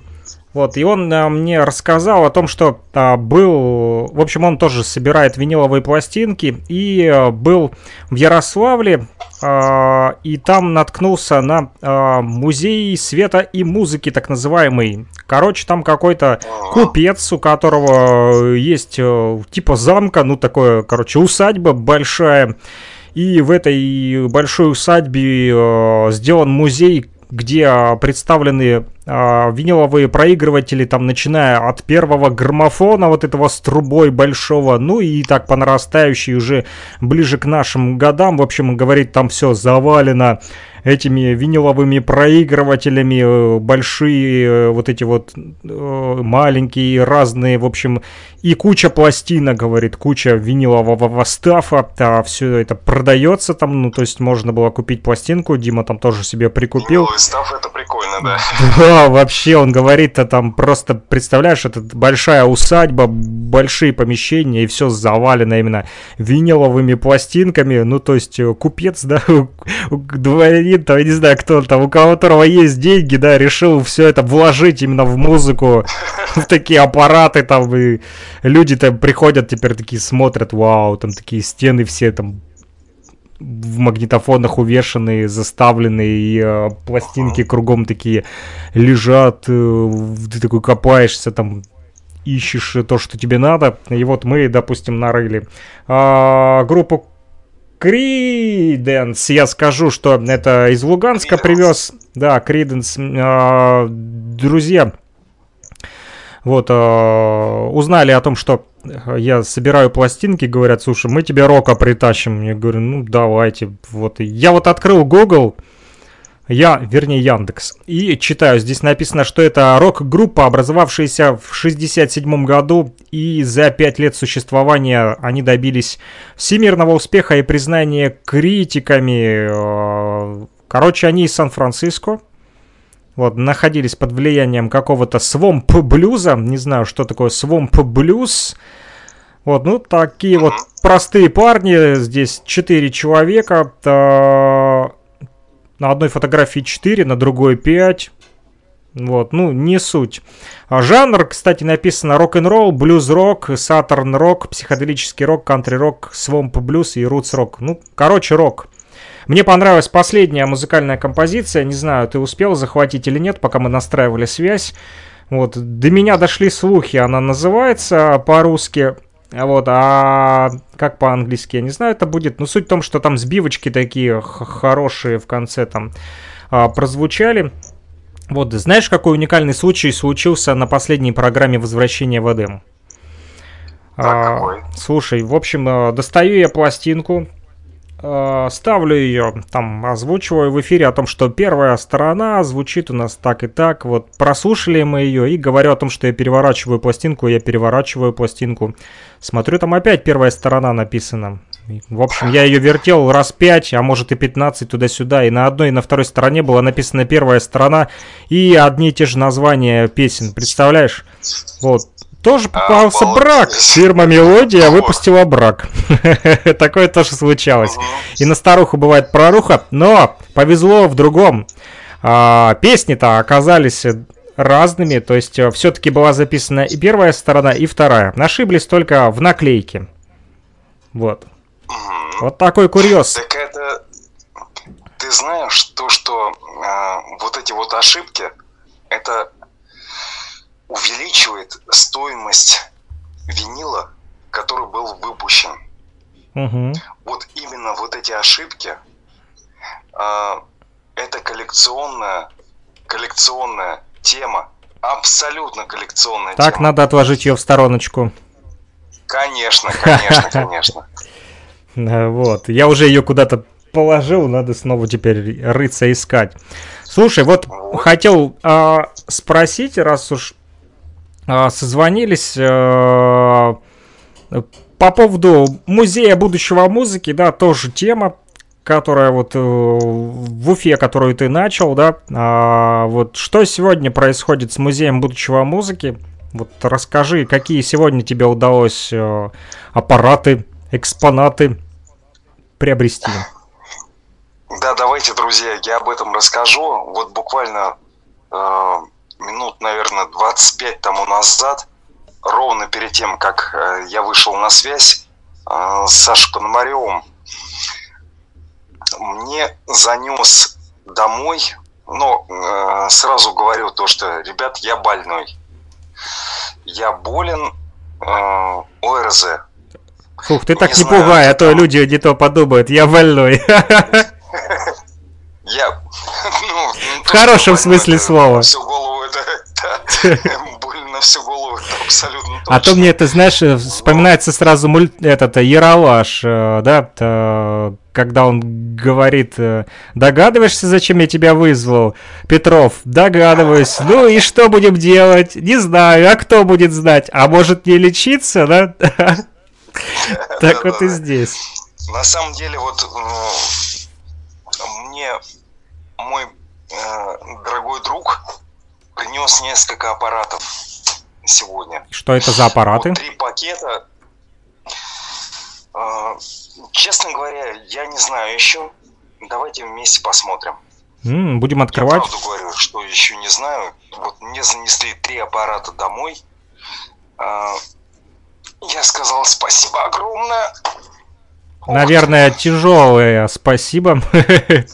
Вот, и он а, мне рассказал о том, что а, был... В общем, он тоже собирает виниловые пластинки и а, был в Ярославле, а, и там наткнулся на а, музей света и музыки, так называемый. Короче, там какой-то купец, у которого есть э, типа замка, ну такое, короче, усадьба большая. И в этой большой усадьбе э, сделан музей где а, представлены виниловые проигрыватели, там, начиная от первого граммофона, вот этого с трубой большого, ну и так по нарастающей уже ближе к нашим годам, в общем, говорит, там все завалено этими виниловыми проигрывателями, э, большие э, вот эти вот э, маленькие разные, в общем, и куча пластинок, говорит, куча винилового стафа, а все это продается там, ну, то есть можно было купить пластинку, Дима там тоже себе прикупил. Виниловый став это прикольно, да. Да, вообще, он говорит, а там просто, представляешь, это большая усадьба, большие помещения, и все завалено именно виниловыми пластинками, ну, то есть купец, да, дворянин, там, я не знаю, кто там, у которого есть деньги, да, решил все это вложить именно в музыку, в такие аппараты там, и люди там приходят теперь такие смотрят, вау, там такие стены все там в магнитофонах увешанные, заставленные, и э, пластинки кругом такие лежат, э, ты такой копаешься там, ищешь то, что тебе надо. И вот мы, допустим, нарыли а, группу Криденс, я скажу, что это из Луганска Creedence. привез. Да, Криденс, а, друзья, вот, а, узнали о том, что я собираю пластинки, говорят, слушай, мы тебе рока притащим. Я говорю, ну давайте. Вот, я вот открыл Google, я, вернее, Яндекс. И читаю, здесь написано, что это рок-группа, образовавшаяся в 67 году, и за пять лет существования они добились всемирного успеха и признания критиками. Э, Короче, они из Сан-Франциско. Вот, находились под влиянием какого-то свомп-блюза. Не знаю, что такое свомп-блюз. Вот, ну, такие вот простые парни. Здесь четыре человека. На одной фотографии 4, на другой 5. Вот, ну, не суть. А Жанр, кстати, написано рок-н-ролл, блюз-рок, саттерн-рок, психоделический рок, кантри-рок, свомп-блюз и рутс-рок. Ну, короче, рок. Мне понравилась последняя музыкальная композиция. Не знаю, ты успел захватить или нет, пока мы настраивали связь. Вот, до меня дошли слухи, она называется по-русски. А Вот, а как по-английски, я не знаю, это будет. Но суть в том, что там сбивочки такие хорошие в конце там а, прозвучали. Вот, знаешь, какой уникальный случай случился на последней программе возвращения в Эдем? Какой? Слушай, в общем, э, достаю я пластинку, ставлю ее, там, озвучиваю в эфире о том, что первая сторона звучит у нас так и так, вот, прослушали мы ее, и говорю о том, что я переворачиваю пластинку, я переворачиваю пластинку, смотрю, там опять первая сторона написана. В общем, я ее вертел раз 5, а может и 15 туда-сюда, и на одной и на второй стороне была написана первая сторона, и одни и те же названия песен, представляешь? Вот, тоже попался Обалдеть. брак. Фирма Мелодия выпустила брак. Такое тоже случалось. И на старуху бывает проруха, но повезло в другом. А, Песни-то оказались разными, то есть все-таки была записана и первая сторона, и вторая. Ошиблись только в наклейке. Вот. Вот такой курьез. Так это... Ты знаешь, то, что а, вот эти вот ошибки, это увеличивает стоимость винила, который был выпущен. Мгм. Вот именно вот эти ошибки, а, это коллекционная, коллекционная тема, абсолютно коллекционная Так, тема. надо отложить ее в стороночку. Конечно, конечно, конечно. Э, Вот. Я уже ее куда-то положил, надо снова теперь рыться искать. Слушай, вот хотел а, спросить, раз уж созвонились а, по поводу музея будущего музыки, да, тоже тема, которая вот э, в Уфе, которую ты начал, да, А, вот что сегодня происходит с музеем будущего музыки? Вот расскажи, какие сегодня тебе удалось э, аппараты, экспонаты приобрести. Да, давайте, друзья, я об этом расскажу. Вот буквально э, минут, наверное, 25 тому назад, ровно перед тем, как э, я вышел на связь э, с Сашей Пономаревым, мне занес домой, но э, сразу говорю то, что, ребят, я больной. Я болен ОРЗ. Фух, ты так Не знаю, пугай, а то люди не то подумают, я больной. Я, ну, В хорошем смысле слова. Всю голову это, да, боль на всю голову абсолютно А то точно. мне это, знаешь, э, вспоминается сразу мульт, этот Яралаш, э, да, э, когда он говорит, догадываешься, зачем я тебя вызвал? Петров, догадываюсь. Ну и что будем делать? Не знаю, а кто будет знать? А может не лечиться, да? Так вот и здесь. На самом деле, вот мне мой дорогой друг принес несколько аппаратов сегодня. Что это за аппараты? Вот три пакета. Э, честно говоря, я не знаю еще. Давайте вместе посмотрим. М, Будем Я открывать. правду говорю, что еще не знаю. Вот мне занесли три аппарата домой. А, Я сказал спасибо огромное. Наверное, тяжелое спасибо.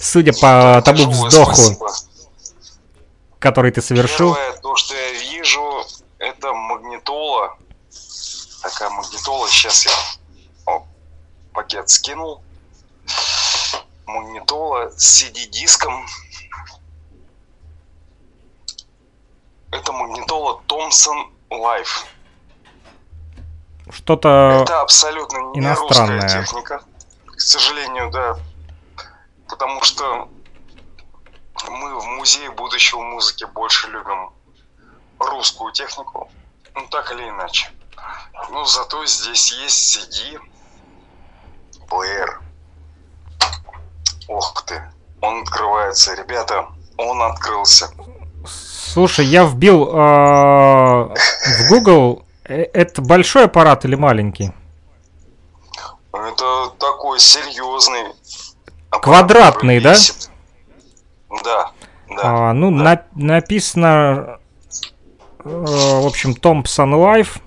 Судя по тому вздоху, спасибо. Который ты совершил. Первое, то, что я вижу, это магнитола. Такая магнитола. Сейчас я о, пакет скинул. Магнитола с CD-диском. Это магнитола Thomson Life. Что-то Это абсолютно не иностранная. русская техника. К сожалению, да. Потому что мы в музее будущего музыки больше любим русскую технику. Ну, так или иначе. Ну, зато здесь есть CD, плеер. Ох ты. Он открывается. Ребята, он открылся. Слушай, я вбил э, в Google. э, Это большой аппарат или маленький? Это такой серьезный. аппарат, Квадратный, да? весит. Да, да. А, ну, да. на- написано, э, в общем, Thompson Life.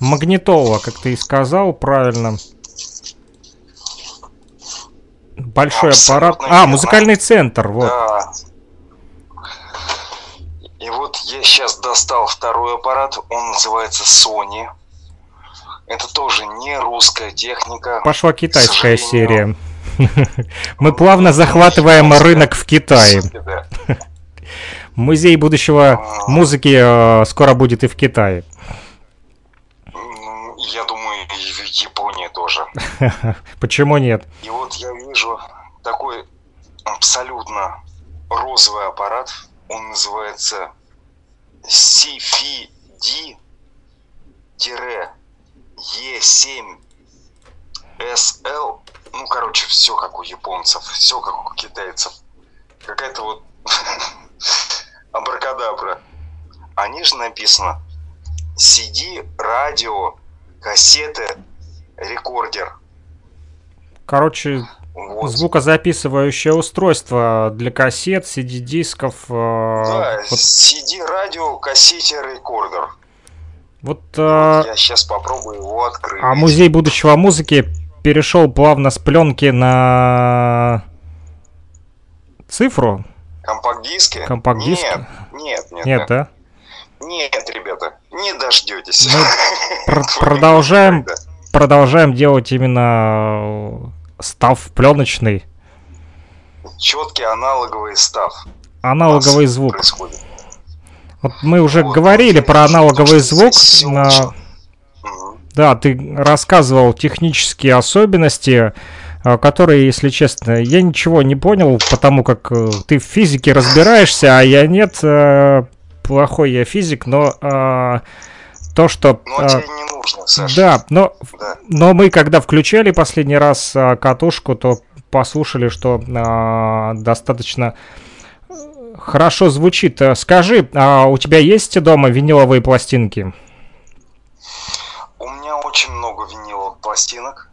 Магнитола, как ты и сказал, правильно. Большой Абсолютно аппарат. А, верно. музыкальный центр, вот. Да. И вот я сейчас достал второй аппарат, он называется Sony. Это тоже не русская техника. Пошла китайская серия. Мы плавно захватываем рынок в Китае. Музей будущего музыки э, скоро будет и в Китае. Я думаю, и в Японии тоже. Почему нет? И вот я вижу такой абсолютно розовый аппарат. Он называется CFD-E7SL. Ну, короче, все как у японцев, все как у китайцев. Какая-то вот абракадабра. А ниже написано CD, радио, кассеты, рекордер. Короче, Вот. звукозаписывающее устройство для кассет, CD-дисков. э, Да, вот CD, радио, кассете, рекордер. вот, э, Я сейчас попробую его открыть. а музей будущего музыки перешел плавно с пленки на цифру. Компакт-диски? Компакт-диски? Нет, нет, нет. Нет, да? Нет, ребята, не дождетесь. Мы пр- продолжаем. Продолжаем делать именно э, став пленочный. Четкий аналоговый став. Аналоговый звук. Происходит. Вот мы уже Вот, говорили вот, про аналоговый звук. на-. Да, ты рассказывал технические особенности, э, которые, если честно, я ничего не понял, потому как э, ты в физике разбираешься, а я нет. э, Плохой я физик, но то, что... Э, тебе не нужно, Саша. Да, но, Да. но мы, когда включали последний раз катушку, то послушали, что достаточно хорошо звучит. Скажи, а у тебя есть дома виниловые пластинки? Очень много виниловых пластинок.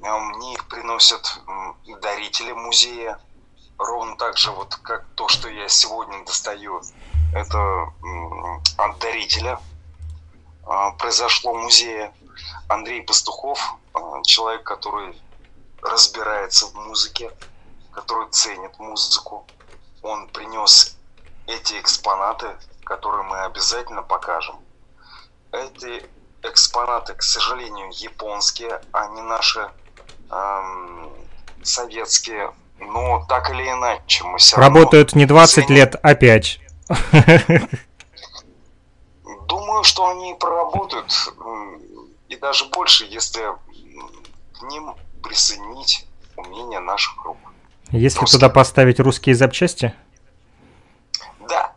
Мне их приносят дарители музея. Ровно так же, вот как то, что я сегодня достаю, это от дарителя а, произошло в музее. Андрей Пастухов, а, человек, который разбирается в музыке, который ценит музыку. Он принес эти экспонаты, которые мы обязательно покажем. Эти экспонаты, к сожалению, японские, а не наши эм, советские Но так или иначе, мы все равно... Работают не 20 ценим- лет, а 5. Думаю, что они проработают и даже больше, если к ним присоединить умения наших рук. Если Русские. туда поставить русские запчасти, Да,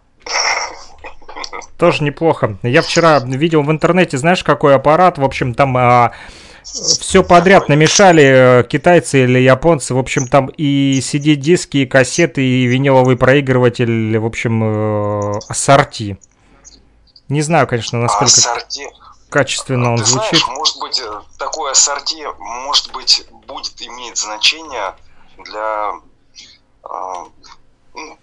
тоже неплохо. Я вчера видел в интернете, знаешь, какой аппарат, в общем, там все подряд намешали э, китайцы или японцы, в общем, там и CD-диски, и кассеты, и виниловый проигрыватель, в общем, э, ассорти. Не знаю, конечно, а насколько ассорти... качественно он Ты звучит. знаешь, может быть, э, такое ассорти, может быть, будет иметь значение для... э, ну,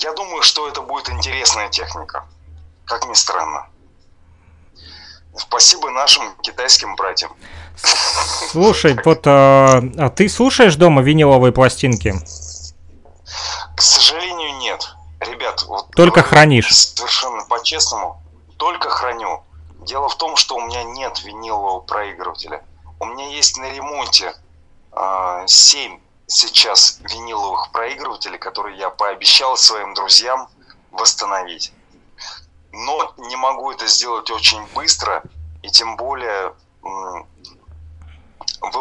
я думаю, что это будет интересная техника, как ни странно. Спасибо нашим китайским братьям. Слушай, вот а, а ты слушаешь дома виниловые пластинки? К сожалению, нет. Ребят, вот Только хранишь. Совершенно по-честному. Только храню. Дело в том, что у меня нет винилового проигрывателя. У меня есть на ремонте 7 сейчас виниловых проигрывателей, которые я пообещал своим друзьям восстановить. Но не могу это сделать очень быстро, и тем более, вы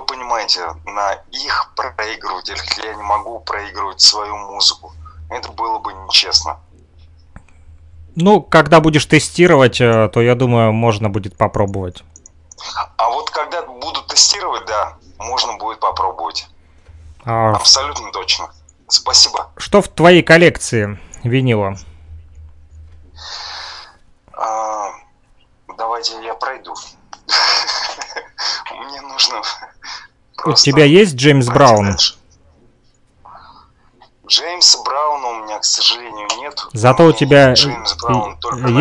понимаете, на их проигрывателях я не могу проигрывать свою музыку. Это было бы нечестно. Ну, когда будешь тестировать, э, то я думаю, можно будет попробовать. А вот когда буду тестировать, да, можно будет попробовать. А Абсолютно точно. Спасибо. что в твоей коллекции винила? А, давайте я пройду. Мне нужно... У тебя есть Джеймс Браун? Джеймса Брауна у меня, к сожалению, нет. Зато у меня тебя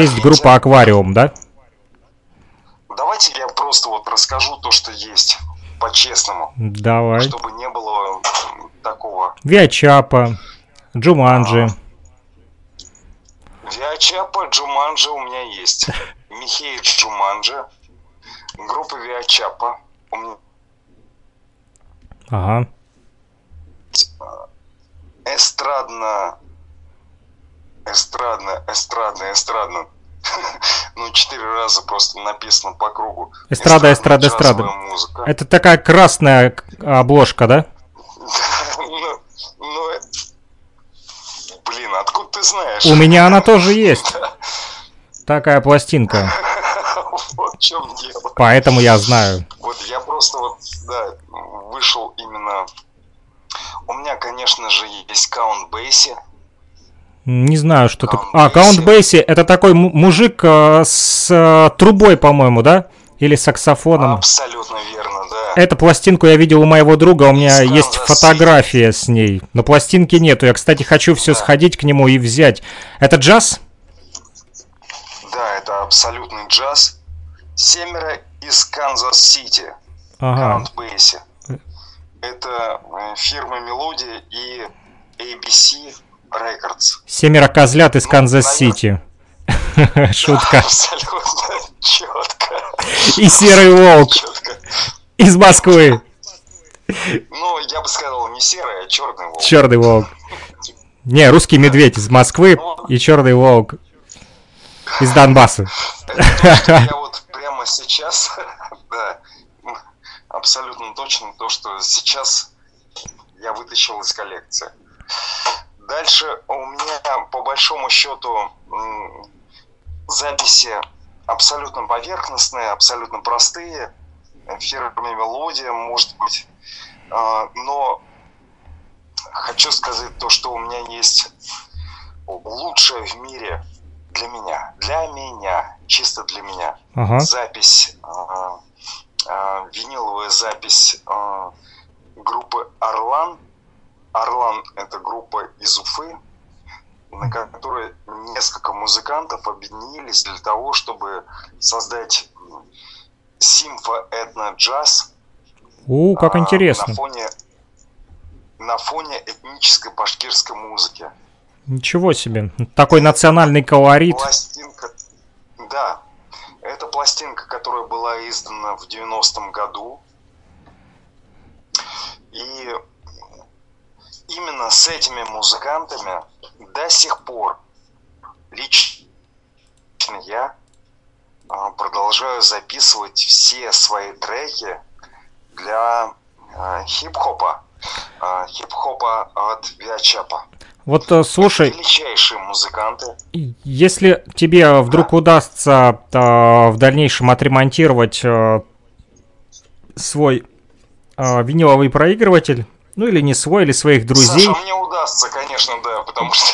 есть группа Аквариум, да? Давайте я просто вот расскажу то, что есть, по-честному, Давай. чтобы не было такого. Виачапа, Джуманджи. Виачапа Джуманджи у меня есть. Михеев Джуманджи. Группа Виачапа. У меня Ага. эстрадно... Эстрадно, эстрадно, эстрадно. Ну, четыре раза просто написано по кругу. Эстрада, эстрада, эстрада. музыка. Это такая красная обложка, да? Ну, ну, Блин, откуда ты знаешь? У меня она тоже есть. Такая пластинка. Вот в чем дело. Поэтому я знаю. Вот я просто вот, да, вышел именно... У меня, конечно же, есть Count Basie. Не знаю, что такое. А, Basie. Бейси это такой му- мужик э, с э, трубой, по-моему, да? Или саксофоном. Абсолютно верно, да. Эту пластинку я видел у моего друга, у меня Из есть фотография с ней. Но пластинки нету. Я, кстати, хочу все Да. сходить к нему и взять. Это джаз? Да, это абсолютный джаз. Семеро из Канзас-Сити. Ага. Basie. Это э, фирма Мелодия и ABC Records. Семеро козлят из Ну, Канзас-Сити. Шутка. Абсолютно четко. И серый волк Четко. из Москвы. Ну, я бы сказал, не серый, а черный волк. Черный волк. Не, русский медведь из Москвы и черный волк из Донбасса. Я вот прямо сейчас, да, абсолютно точно то, что сейчас я вытащил из коллекции. Дальше у меня, по большому счету, записи абсолютно поверхностные, абсолютно простые. Фирме мелодия, может быть. А, Но хочу сказать то, что у меня есть лучшее в мире для меня. Для меня. Чисто для меня Ага. запись, а, а, виниловая запись группы Орлан. Орлан это группа из Уфы, на которой несколько музыкантов объединились для того, чтобы создать симфо-этно-джаз У, как а, интересно. на фоне на фоне этнической башкирской музыки. Ничего себе. Такой национальный колорит. Пластинка, да, это пластинка, которая была издана в 90-м году. И именно с этими музыкантами до сих пор лично я а, продолжаю записывать все свои треки для а, хип-хопа, а, хип-хопа от Виачапа. Вот э, слушай, Величайшие музыканты. если тебе вдруг удастся э, в дальнейшем отремонтировать э, свой э, виниловый проигрыватель, ну или не свой, или своих друзей, Саша, мне удастся, конечно, да, потому что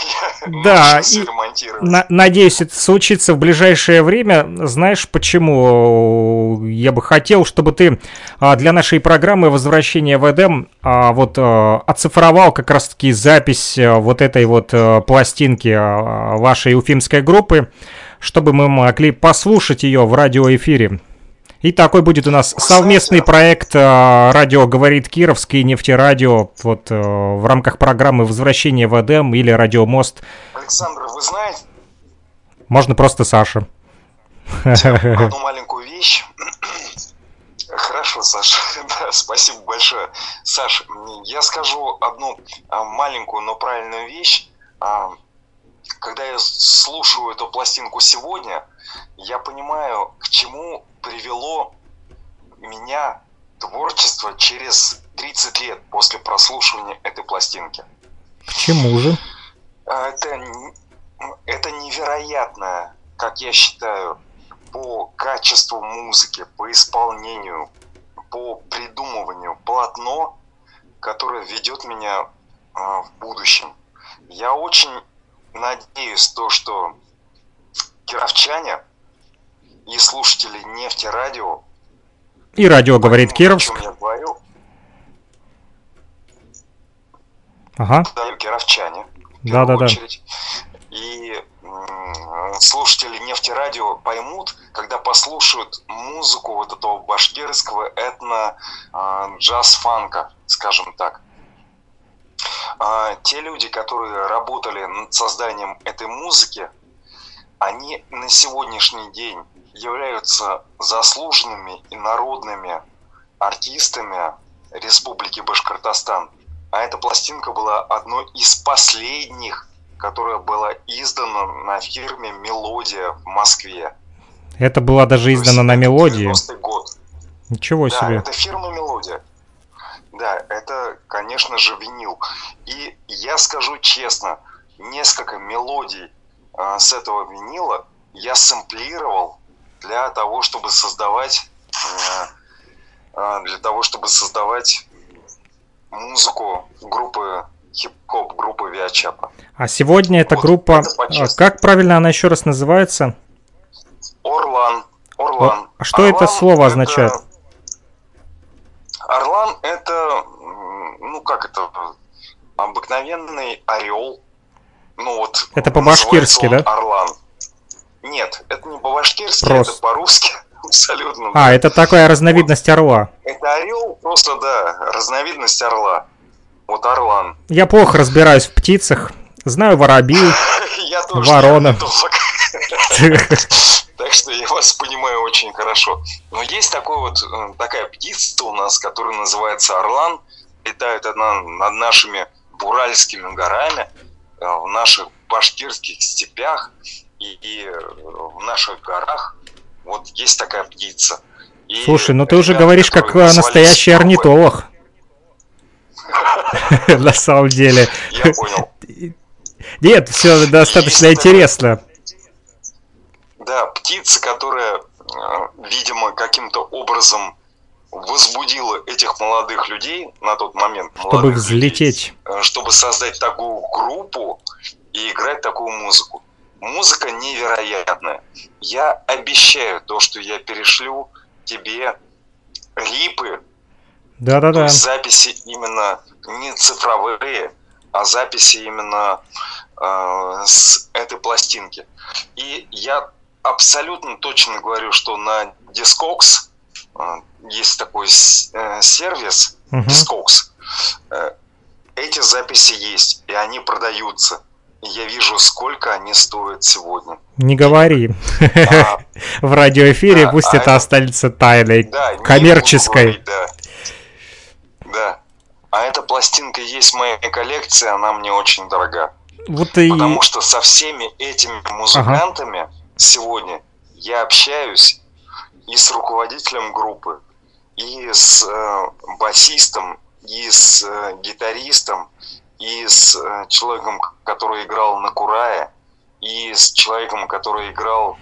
я Да, и-. На- надеюсь, это случится в ближайшее время. Знаешь, почему я бы хотел, чтобы ты а, для нашей программы «Возвращение в Эдем» а, вот а, оцифровал как раз-таки запись вот этой вот пластинки вашей уфимской группы, чтобы мы могли послушать ее в радиоэфире. И такой будет у нас совместный проект а, «Радио говорит Кировский» и «Нефтерадио» вот а, в рамках программы «Возвращение в Эдем» или «Радио Мост». Александр, вы знаете Можно просто Саша. одну маленькую вещь? Хорошо, Саша, да, спасибо большое. Саш, м, я скажу одну а, маленькую, но правильную вещь. А, Когда я слушаю эту пластинку сегодня, я понимаю, к чему привело меня творчество через 30 лет после прослушивания этой пластинки. К чему же? А, Это, это невероятное, как я считаю, по качеству музыки, по исполнению, по придумыванию полотно, которое ведет меня а, в будущем. Я очень надеюсь, то, что кировчане и слушатели нефти радио И радио говорит о Кировск. чем я говорю, Ага, кировчане. Да, да, да. И слушатели нефтерадио поймут, когда послушают музыку вот этого башкирского этно а, джаз-фанка, скажем так. А, Те люди, которые работали над созданием этой музыки, они на сегодняшний день являются заслуженными и народными артистами Республики Башкортостан. А эта пластинка была одной из последних, которая была издана на фирме «Мелодия» в Москве. это была даже издана на мелодии. 90-й год. Ничего Да, себе. это фирма «Мелодия». Да, это, конечно же, винил. И я скажу честно, несколько мелодий с этого винила я сэмплировал для того, чтобы создавать а, а, для того, чтобы создавать музыку группы хип-хоп, группы Виачапа. А сегодня эта Вот, группа, это а, как правильно она еще раз называется? Орлан. Орлан. А что это слово означает? Орлан это, ну как это, обыкновенный орел. Ну вот. Это по-башкирски, да? Орлан. Нет, это не по-башкирски, это по-русски. Абсолютно. А, это такая разновидность орла. Это орел, просто да, разновидность орла. Вот орлан. Я плохо разбираюсь в птицах. Знаю воробей. Я тоже Ворона. Так что я вас понимаю очень хорошо. Но есть такой вот, э, такая птица у нас, которая называется орлан. Летает она над нашими Буральскими горами, в наших башкирских степях и, и, э, в наших горах. Вот есть такая птица. И Слушай, ну ты уже говоришь как э, настоящий орнитолог. На самом деле. Я понял. Нет, все достаточно интересно. Да, птица, которая, э, видимо, каким-то образом возбудила этих молодых людей на тот момент. Чтобы взлететь. людей, э, чтобы создать такую группу и играть такую музыку. Музыка невероятная. Я обещаю то, что я перешлю тебе рипы, Да-да-да. записи именно не цифровые, а записи именно э, с этой пластинки. И я абсолютно точно говорю, что на Discogs есть такой э, сервис. Discogs. э, эти записи есть, и они продаются. И я вижу, сколько они стоят сегодня. Не говори. А, В радиоэфире Да, пусть а это это- останется тайной. Да, коммерческой. говорить, да. Да. пластинка есть в моей коллекции, она мне очень дорога. Вот и... Потому что со всеми этими музыкантами сегодня я общаюсь и с руководителем группы, и с э, басистом, и с э, гитаристом, и с э, человеком, который играл на курае, и с человеком, который играл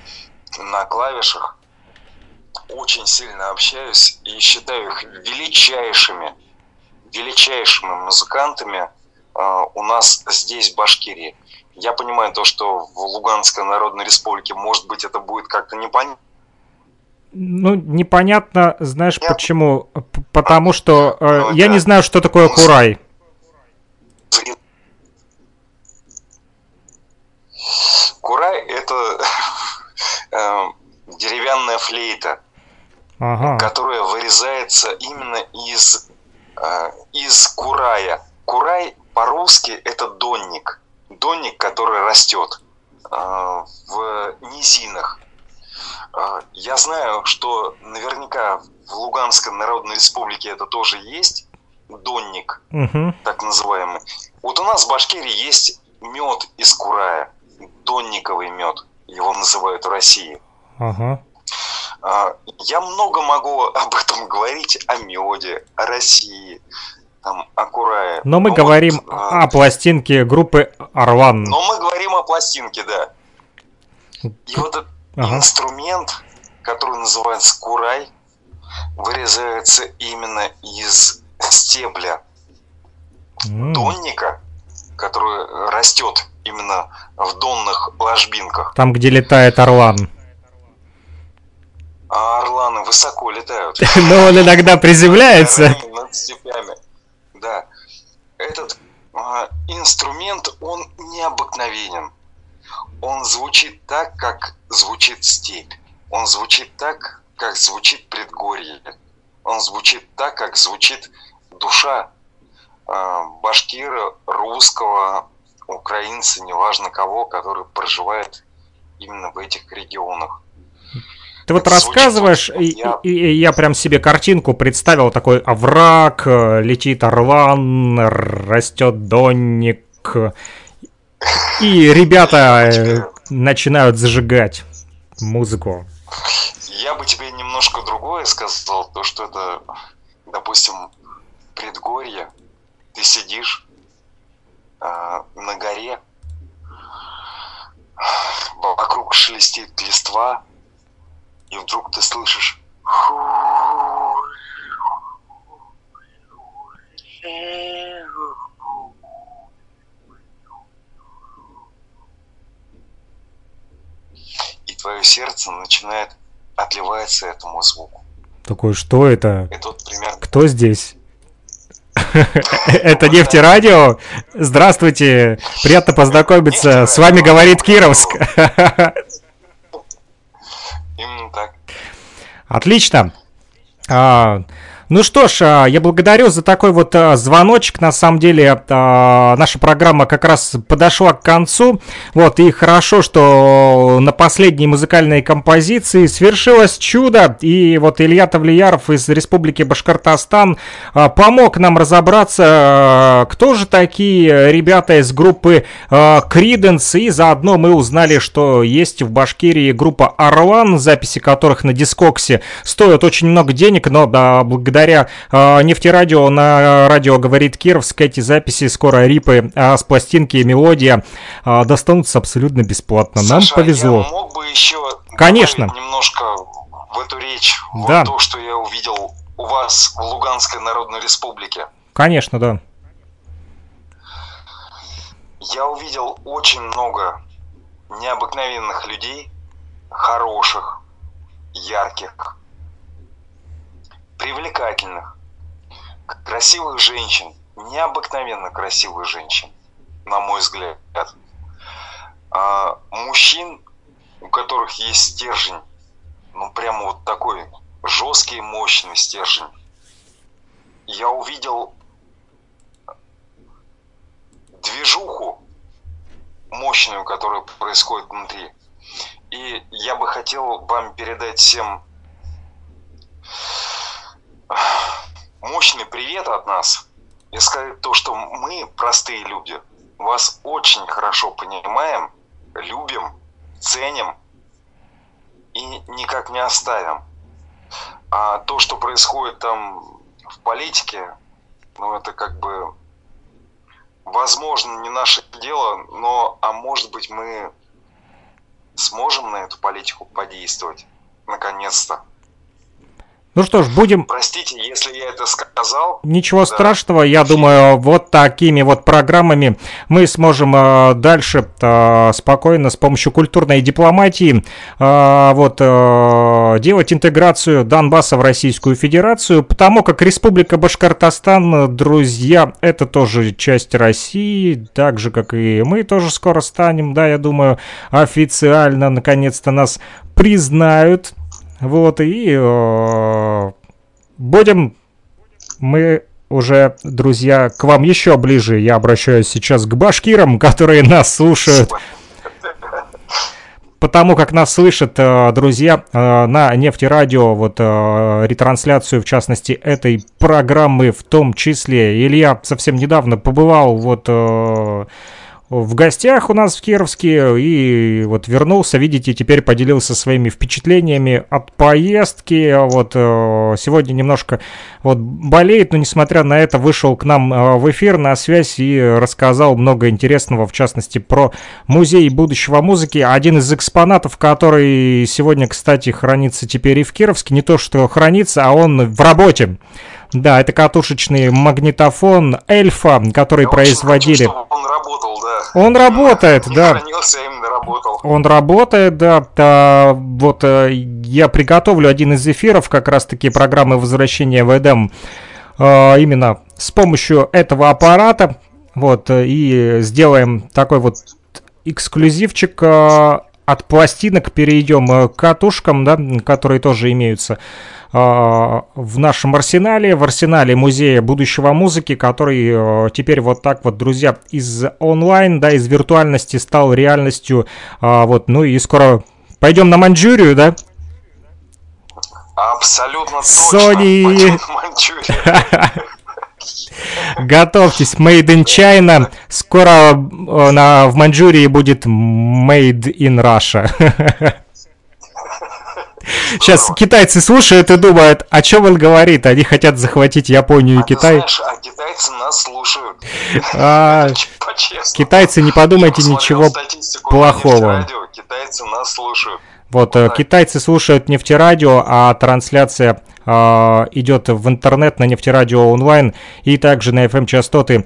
на клавишах. Очень сильно общаюсь и считаю их величайшими, величайшими музыкантами у нас здесь, в Башкирии. Я понимаю то, что в Луганской Народной Республике, может быть, это будет как-то непонятно, Ну, непонятно, знаешь почему? П- Потому что э, Ну, я да. не знаю, что такое курай. Курай – это э, деревянная флейта, Ага. которая вырезается именно из, э, из курая. Курай по-русски – это донник. Донник, который растет э, в низинах. Э, Я знаю, что наверняка в Луганской Народной Республике это тоже есть, донник Мгм. так называемый. Вот у нас в Башкирии есть мед из курая, донниковый мед, его называют в России. Ага. А, Я много могу об этом говорить, о меде, о России, там, о курае. Но мы Ну говорим вот, а, о пластинке группы Орлан. Но мы говорим о пластинке, да. И вот Ага. инструмент, который называется курай, вырезается именно из стебля М. донника, который растет именно в донных ложбинках. Там, где летает Орлан. А орланы высоко летают. Но он иногда приземляется. Над степями. Да. Этот а, инструмент, он необыкновенен. Он звучит так, как звучит степь. Он звучит так, как звучит предгорье. Он звучит так, как звучит душа а, башкира, русского, украинца, неважно кого, который проживает именно в этих регионах. Ты вот Это звучит рассказываешь, очень- и, я- и- и я прям себе картинку представил, такой овраг, э, летит орлан, растет донник, и ребята э, начинают зажигать музыку. Я бы тебе немножко другое сказал, то что это, допустим, предгорье, ты сидишь а, на горе, вокруг шелестит листва, и вдруг ты слышишь и твое сердце начинает отливаться этому звуку. Такой, что это? Это вот примерно Кто здесь? Это нефтерадио? Здравствуйте, приятно познакомиться. С вами говорит Кировск. именно так. Отлично. Ну что ж, а, я благодарю за такой вот а, звоночек. На самом деле, а, наша программа как раз подошла к концу. Вот, и хорошо, что на последней музыкальной композиции свершилось чудо. И вот Илья Тавлияров из Республики Башкортостан помог нам разобраться, кто же такие ребята из группы Криденс. И заодно мы узнали, что есть в Башкирии группа Орлан, записи которых на Дискоксе стоят очень много денег, но да, благодаря э, нефтерадио на радио говорит Кировск эти записи скоро рипы а с пластинки и мелодия а, достанутся абсолютно бесплатно. Нам Саша, повезло. Я мог бы еще Конечно. немножко в эту речь Да. вот то, что я увидел у вас в Луганской Народной Республике. Конечно, да. Я увидел очень много необыкновенных людей, хороших, ярких, привлекательных, красивых женщин, необыкновенно красивых женщин, на мой взгляд. А, мужчин, у которых есть стержень, ну прямо вот такой жесткий, мощный стержень. Я увидел движуху мощную, которая происходит внутри. И я бы хотел вам передать всем мощный привет от нас и сказать то, что мы, простые люди, вас очень хорошо понимаем, любим, ценим и никак не оставим. А то, что происходит там в политике, ну это как бы возможно не наше дело, но а может быть мы сможем на эту политику подействовать наконец-то. Ну что ж, будем... Простите, если я это сказал. Ничего Да. страшного, я думаю, вот такими вот программами мы сможем э, дальше э, спокойно с помощью культурной дипломатии э, вот делать интеграцию Донбасса в Российскую Федерацию, потому как Республика Башкортостан, друзья, это тоже часть России, так же как и мы тоже скоро станем, да, я думаю, официально наконец-то нас признают. Вот, и э, будем мы уже, друзья, к вам еще ближе. Я обращаюсь сейчас к башкирам, которые нас слушают. Потому как нас слышат э, друзья э, на нефтерадио, вот э, ретрансляцию, в частности, этой программы в том числе. Илья совсем недавно побывал вот в гостях у нас в Кировске и вот вернулся, видите, теперь поделился своими впечатлениями от поездки. Вот э, сегодня немножко вот болеет, но несмотря на это вышел к нам э, в эфир на связь и рассказал много интересного, в частности, про музей будущего музыки. Один из экспонатов, который сегодня, кстати, хранится теперь и в Кировске, не то что хранится, а он в работе. Да, это катушечный магнитофон Эльфа, который Я очень производили. хочу, чтобы он работал. Он работает, Не да. хранился, а именно работал. Он работает, да. да, вот э, я приготовлю один из эфиров, как раз-таки программы возвращения в Эдем, э, именно с помощью этого аппарата. Вот, э, и сделаем такой вот эксклюзивчик от пластинок. Перейдем э, к катушкам, да, которые тоже имеются э, в нашем арсенале, в арсенале музея будущего музыки, который э, теперь вот так вот, друзья, из онлайн, да, из виртуальности стал реальностью. Вот, ну и скоро пойдем на Маньчжурию, да? Абсолютно Sony. точно. Маньчжурию. Готовьтесь, Made in China. Скоро на, в Маньчжурии будет Made in Russia. Сейчас китайцы слушают и думают, о чем он говорит. Они хотят захватить Японию и А Китай. знаешь, а китайцы нас слушают. А, китайцы, не подумайте ничего плохого. нефтерадио, Китайцы нас слушают. Вот, э, китайцы слушают нефтерадио, а трансляция э, идет в интернет на нефтерадио онлайн и также на FM-частоты.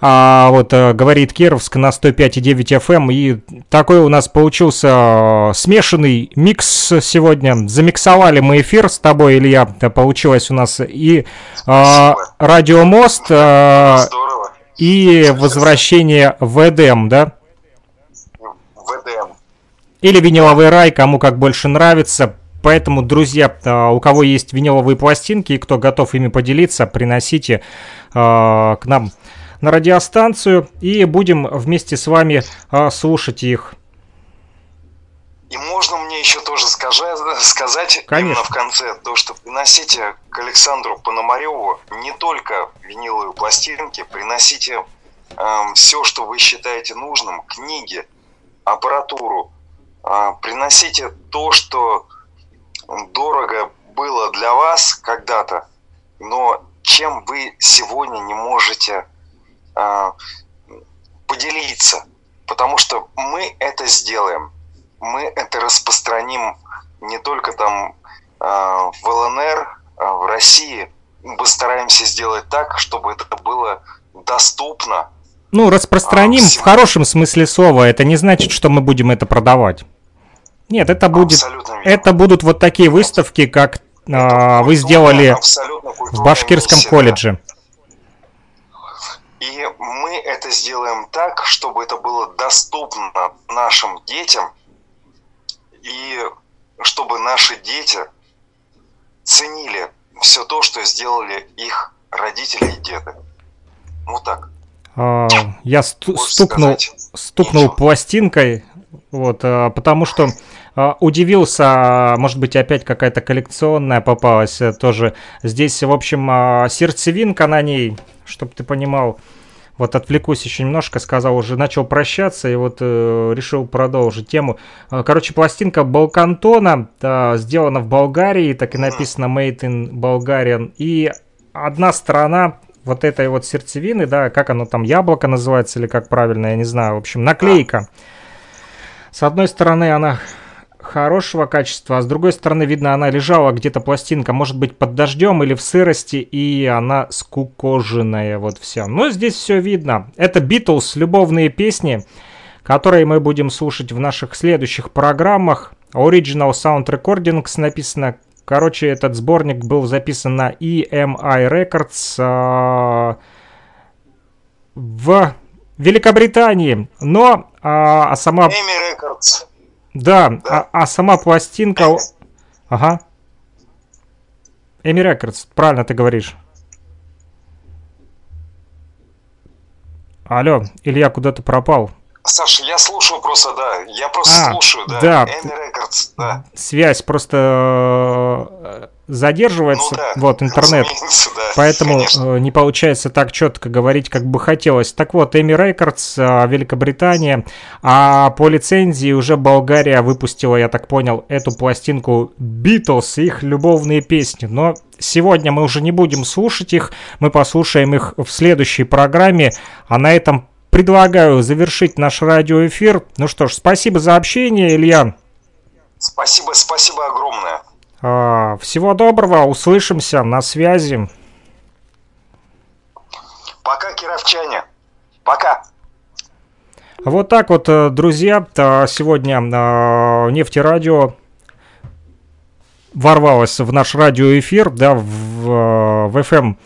А вот э, говорит Кировск на 105,9 FM. И такой у нас получился э, смешанный микс сегодня. Замиксовали мы эфир с тобой, Илья. Получилось у нас и э, Спасибо. радиомост, э, Здорово. и возвращение в Эдем, да? Или виниловый рай, кому как больше нравится. Поэтому, друзья, а, у кого есть виниловые пластинки и кто готов ими поделиться, приносите а, к нам на радиостанцию и будем вместе с вами а, слушать их. И можно мне еще тоже скажа- сказать Конечно. именно в конце то, что приносите к Пономареву не только виниловые пластинки, приносите все, что вы считаете нужным, книги, аппаратуру, приносите то, что дорого было для вас когда-то, но чем вы сегодня не можете а, поделиться, потому что мы это сделаем, мы это распространим не только там а, в ЛНР, а, в России, мы постараемся сделать так, чтобы это было доступно. Ну, распространим А, в хорошем смысле слова. Это не значит, что мы будем это продавать. Нет, это будет... Это будут вот такие выставки, как а, вы сделали в Башкирском миссия, колледже. И мы это сделаем так, чтобы это было доступно нашим детям, и чтобы наши дети ценили все то, что сделали их родители и деды. Вот так. А, я сту- стукнул, сказать стукнул пластинкой, вот, а, потому что удивился, может быть, опять какая-то коллекционная попалась э, тоже. Здесь, в общем, а, сердцевинка на ней, чтобы ты понимал. Вот отвлекусь еще немножко, сказал уже, начал прощаться и вот э, решил продолжить тему. А, короче, пластинка Балкантона, да, сделана в Болгарии, так и написано Made in Bulgarian. И одна сторона вот этой вот сердцевины, да, как оно там, яблоко называется или как правильно, я не знаю, в общем, наклейка. С одной стороны она хорошего качества, а с другой стороны, видно, она лежала где-то пластинка, может быть, под дождем или в сырости, и она скукоженная, вот вся. Но здесь все видно. Это Битлз, любовные песни, которые мы будем слушать в наших следующих программах. Original Sound Recordings написано. Короче, этот сборник был записан на EMI Records э, в Великобритании. Но а, а сама... Эми Records. Да, А, а сама пластинка... Ага. Эми Рекордс, правильно ты говоришь. Алло, Илья куда-то пропал. Саша, я слушаю просто, да. Я просто А, слушаю, да. да. Эми Records, да. Связь просто э, задерживается, Ну да, вот интернет. да, Поэтому конечно. э, не получается так четко говорить, как бы хотелось. Так вот, Эми Рекордс, Великобритания, а по лицензии уже Болгария выпустила, я так понял, эту пластинку Битлз, их любовные песни. Но сегодня мы уже не будем слушать их, мы послушаем их в следующей программе. А на этом предлагаю завершить наш радиоэфир. Ну что ж, спасибо за общение, Илья. Спасибо, спасибо огромное. А, Всего доброго, услышимся, на связи. Пока, кировчане. Пока. Вот так вот, э, друзья, э, сегодня э, Нефтерадио ворвалась в наш радиоэфир, да, в, э, в FM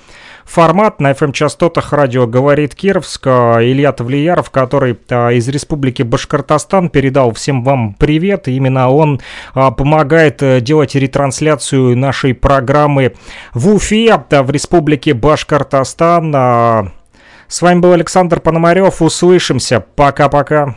формат на FM частотах радио говорит Кировск. Илья Тавлияров, который э, из Республики Башкортостан передал всем вам привет. Именно он э, помогает э, делать ретрансляцию нашей программы в Уфе, в Республике Башкортостан. Э, С вами был Александр Пономарев. Услышимся. Пока-пока.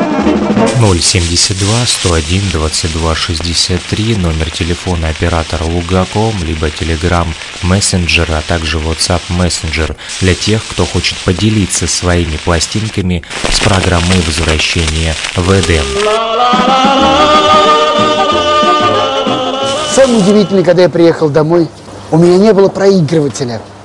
072 101 22 63, номер телефона оператора Лугаком, либо Telegram Messenger, а также WhatsApp Messenger для тех, кто хочет поделиться своими пластинками с программой возвращения в Эдем. Самое удивительное, когда я приехал домой, у меня не было проигрывателя.